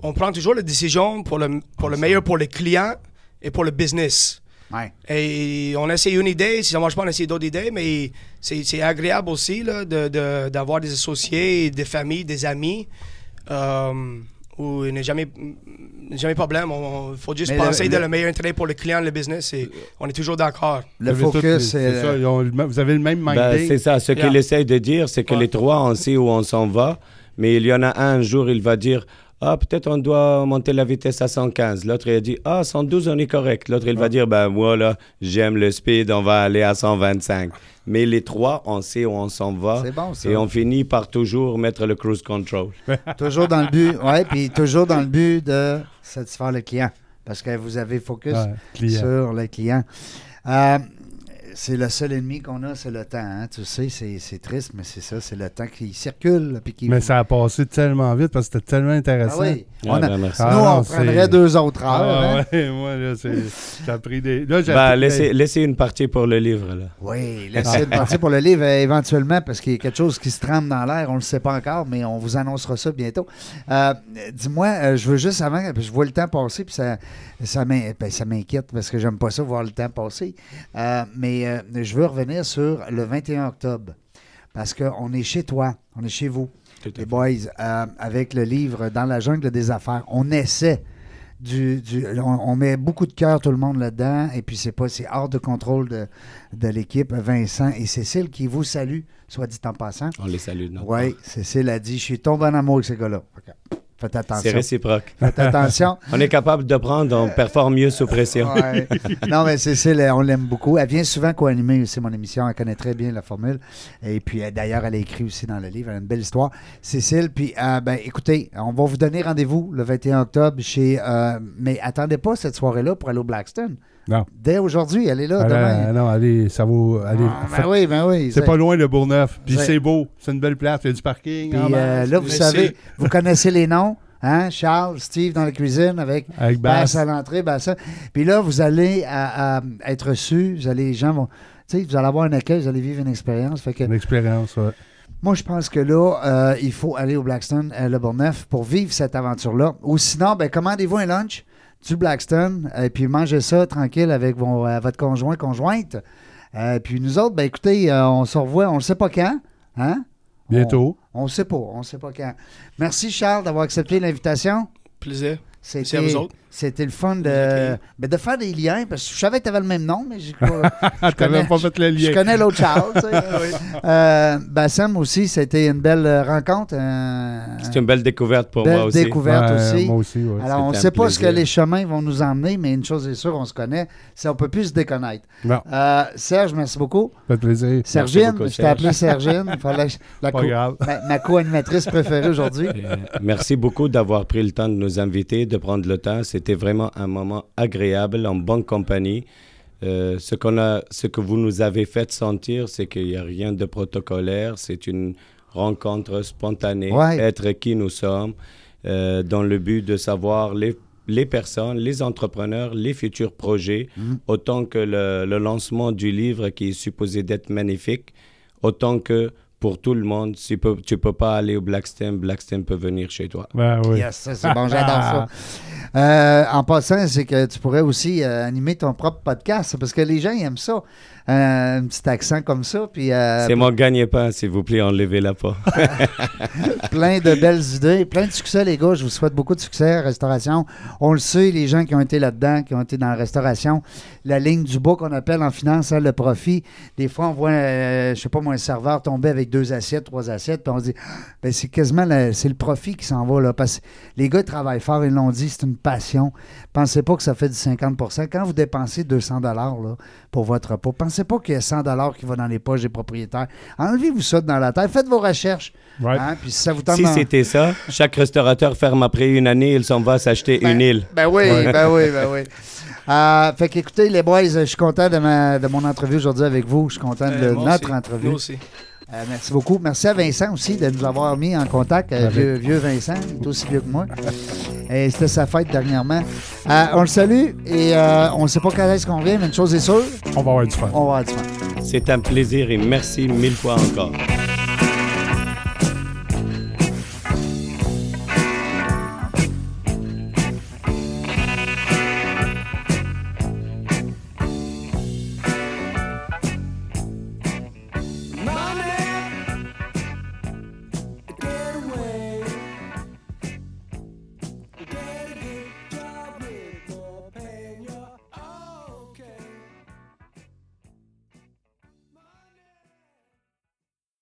Speaker 3: on prend toujours la décision pour le, pour le meilleur pour les clients et pour le business.
Speaker 1: Ouais.
Speaker 3: Et on essaie une idée, si ça marche pas, on essaie d'autres idées, mais c'est c'est agréable aussi là, de- de- d'avoir des associés, des familles, des amis. Euh, où il n'y a jamais, jamais de problème. Il faut juste
Speaker 1: Mais le-
Speaker 3: penser de
Speaker 1: le-
Speaker 3: le meilleur intérêt pour le client, le business. Et on est toujours d'accord.
Speaker 1: Le focus,
Speaker 2: c'est
Speaker 1: c'est.
Speaker 2: ça, ont vous avez le même
Speaker 4: Ben,
Speaker 2: minding.
Speaker 4: c'est ça. Ce
Speaker 3: Yeah.
Speaker 4: qu'il essaye de dire, c'est que
Speaker 3: Ouais.
Speaker 4: les trois, on sait où on s'en va, mais il y en a un, un jour, il va dire Ah, peut-être on doit monter la vitesse à 115. L'autre, il a dit Ah, 112, on est correct. L'autre, il va dire Ben, moi, là, j'aime le speed, on va aller à 125. Mais les trois, on sait où on s'en va.
Speaker 1: C'est bon, ça.
Speaker 4: Et on finit par toujours mettre le cruise control.
Speaker 1: Toujours dans le but, ouais, puis toujours dans le but de satisfaire le client. Parce que vous avez focus
Speaker 2: Ouais,
Speaker 1: sur le client. Euh, c'est le seul ennemi qu'on a, c'est le temps. hein. Tu sais, c'est c'est triste, mais c'est ça, c'est le temps qui circule. Puis qui...
Speaker 2: Mais ça a passé tellement vite parce que c'était tellement
Speaker 1: Ah
Speaker 2: intéressant.
Speaker 1: oui.
Speaker 4: Ah,
Speaker 1: On a-
Speaker 4: ben.
Speaker 1: Nous,
Speaker 2: Ah
Speaker 1: on
Speaker 2: non,
Speaker 1: prendrait deux autres heures.
Speaker 2: Ah
Speaker 1: hein.
Speaker 2: ouais, moi, là, c'est. J'ai pris des. Là,
Speaker 4: Ben, laissez, laissez une partie pour le livre, là.
Speaker 1: Oui, laissez une partie pour le livre euh, éventuellement parce qu'il y a quelque chose qui se trame dans l'air. On ne le sait pas encore, mais on vous annoncera ça bientôt. Euh, Dis-moi, euh, je veux juste avant, je vois le temps passer, puis ça, ça ben, m'inquiète parce que j'aime pas ça, voir le temps passer. Euh, mais euh, je veux revenir sur le 21 octobre parce qu'on est chez toi, on est chez vous, les boys, euh, avec le livre Dans la jungle des affaires. On essaie. Du, du- on, on met beaucoup de cœur tout le monde là-dedans et puis c'est pas c'est hors de contrôle de, de l'équipe Vincent et Cécile qui vous saluent soit dit en passant
Speaker 4: On les salue. non?
Speaker 1: oui Cécile a dit je suis tombé en amour avec ces gars-là faites
Speaker 4: C'est
Speaker 1: attention
Speaker 4: réciproque.
Speaker 1: faites attention
Speaker 4: On est capable de prendre, on performe mieux sous pression.
Speaker 1: Ouais. non, mais Cécile, on l'aime beaucoup. Elle vient souvent co-animer aussi mon émission. Elle connaît très bien la formule. Et puis, d'ailleurs, elle a écrit aussi dans le livre. Elle a une belle histoire. Cécile, puis, euh, ben, écoutez, on va vous donner rendez-vous le 21 octobre chez. euh, mais attendez pas cette soirée-là pour aller au Blackstone.
Speaker 2: Non.
Speaker 1: Dès aujourd'hui, elle est là
Speaker 2: Allez,
Speaker 1: demain.
Speaker 2: non, allez, ça vaut. Allez,
Speaker 1: Ah, ben oui, ben oui.
Speaker 2: C'est pas loin le Bourgneuf. Puis
Speaker 1: C'est-
Speaker 2: c'est beau. C'est une belle place. Il y a du parking.
Speaker 1: Puis
Speaker 2: en
Speaker 1: euh,
Speaker 2: masse.
Speaker 1: là, vous savez, vous connaissez les noms. Hein? Charles, Steve dans la cuisine avec
Speaker 2: Bass.
Speaker 1: à l'entrée, Basse. à- Puis là, vous allez à- à être reçus. Vous allez, les gens vont. Tu sais, vous allez avoir un accueil, vous allez vivre une expérience. Fait que
Speaker 2: Une expérience, ouais.
Speaker 1: moi, je pense que là, euh, il faut aller au Blackstone, euh, le Bourgneuf, pour vivre cette aventure-là. Ou sinon, ben, commandez-vous un lunch du Blackstone et puis mangez ça tranquille avec vos- euh, votre conjoint, conjointe. Euh, puis nous autres, ben écoutez, euh, on se revoit, on ne sait pas quand. Hein?
Speaker 2: Bientôt.
Speaker 1: On ne sait pas, on ne sait pas quand. Merci Charles d'avoir accepté l'invitation.
Speaker 3: Plaisir. Merci à
Speaker 1: C'était,
Speaker 3: vous autres.
Speaker 1: C'était le fun de, ben, de faire des liens, parce que je savais que tu avais le même nom, mais je, je
Speaker 2: Ah,
Speaker 1: connais-
Speaker 2: pas fait le
Speaker 1: je
Speaker 2: lien.
Speaker 1: connais l'autre Charles. tu sais. Euh, Bassem aussi, c'était une belle euh, rencontre. euh,
Speaker 4: C'est une belle découverte pour
Speaker 1: belle
Speaker 4: moi aussi.
Speaker 1: découverte
Speaker 2: Ouais,
Speaker 1: aussi.
Speaker 2: Moi aussi, ouais.
Speaker 1: Alors, on ne
Speaker 4: C'était
Speaker 1: sait pas ce que
Speaker 4: plaisir.
Speaker 1: les chemins vont nous emmener, mais une chose est sûre, on se connaît, c'est on peut plus se déconnaître.
Speaker 2: Non,
Speaker 1: Euh, Serge, merci beaucoup.
Speaker 2: ça fait plaisir.
Speaker 1: Sergine,
Speaker 4: beaucoup,
Speaker 1: je t'ai appelé Sergine. Fallait- la
Speaker 2: Pas
Speaker 1: co-
Speaker 2: grave.
Speaker 1: ma, ma co-animatrice préférée aujourd'hui.
Speaker 4: Euh, merci beaucoup d'avoir pris le temps de nous inviter, de prendre le temps. C'était vraiment un moment agréable, en bonne compagnie. Euh, ce, qu'on a, ce que vous nous avez fait sentir, c'est qu'il n'y a rien de protocolaire. C'est une rencontre spontanée,
Speaker 1: Ouais.
Speaker 4: être qui nous sommes, euh, dans le but de savoir les, les personnes, les entrepreneurs, les futurs projets,
Speaker 1: Mhm.
Speaker 4: autant que le, le lancement du livre qui est supposé d'être magnifique, autant que pour tout le monde, tu peux, tu peux pas aller au Blackstone, Blackstone peut venir chez toi.
Speaker 2: Ben oui.
Speaker 1: Yes, c'est bon, j'adore ça. Euh, en passant, c'est que tu pourrais aussi euh, animer ton propre podcast, parce que les gens ils aiment ça. Euh, un petit accent comme ça, puis
Speaker 4: C'est mon gagne-pain, s'il vous plaît, enlevez-la pas.
Speaker 1: plein de belles idées, plein de succès, les gars. Je vous souhaite beaucoup de succès, restauration. On le sait, les gens qui ont été là-dedans, qui ont été dans la restauration, la ligne du bas qu'on appelle en finance, hein, le profit. Des fois, on voit, je sais pas moi, un serveur tomber avec deux assiettes, trois assiettes, puis on se dit, ben, c'est quasiment le, c'est le profit qui s'en va, là. Parce que les gars ils travaillent fort, ils l'ont dit, c'est une passion. Pensez pas que ça fait du 50% Quand vous dépensez 200 là, pour votre repas, pensez pas qu'il y a 100 qui va dans les poches des propriétaires. Enlevez-vous ça dans la tête. Faites vos recherches. Hein, puis si ça vous tente
Speaker 4: si
Speaker 1: d'en-
Speaker 4: c'était ça, chaque restaurateur ferme après une année, il s'en va s'acheter
Speaker 1: Ben,
Speaker 4: une île.
Speaker 1: Ben oui,
Speaker 2: Ouais.
Speaker 1: ben oui, ben oui. Euh, fait qu'écoutez, les boys, je suis content de, ma- de mon entrevue aujourd'hui avec vous. Je suis content de
Speaker 3: Euh,
Speaker 1: notre
Speaker 3: aussi.
Speaker 1: entrevue.
Speaker 3: Nous aussi.
Speaker 1: Euh, merci beaucoup. Merci à Vincent aussi de nous avoir mis en contact. euh,
Speaker 2: Avec-
Speaker 1: vieux, vieux Vincent, il est aussi vieux que moi. Et c'était sa fête dernièrement. Euh, on le salue et euh, on ne sait pas quand est-ce qu'on vient, mais une chose est sûre,
Speaker 2: On va avoir du fun.
Speaker 1: on va avoir du fun.
Speaker 4: C'est un plaisir et merci mille fois encore.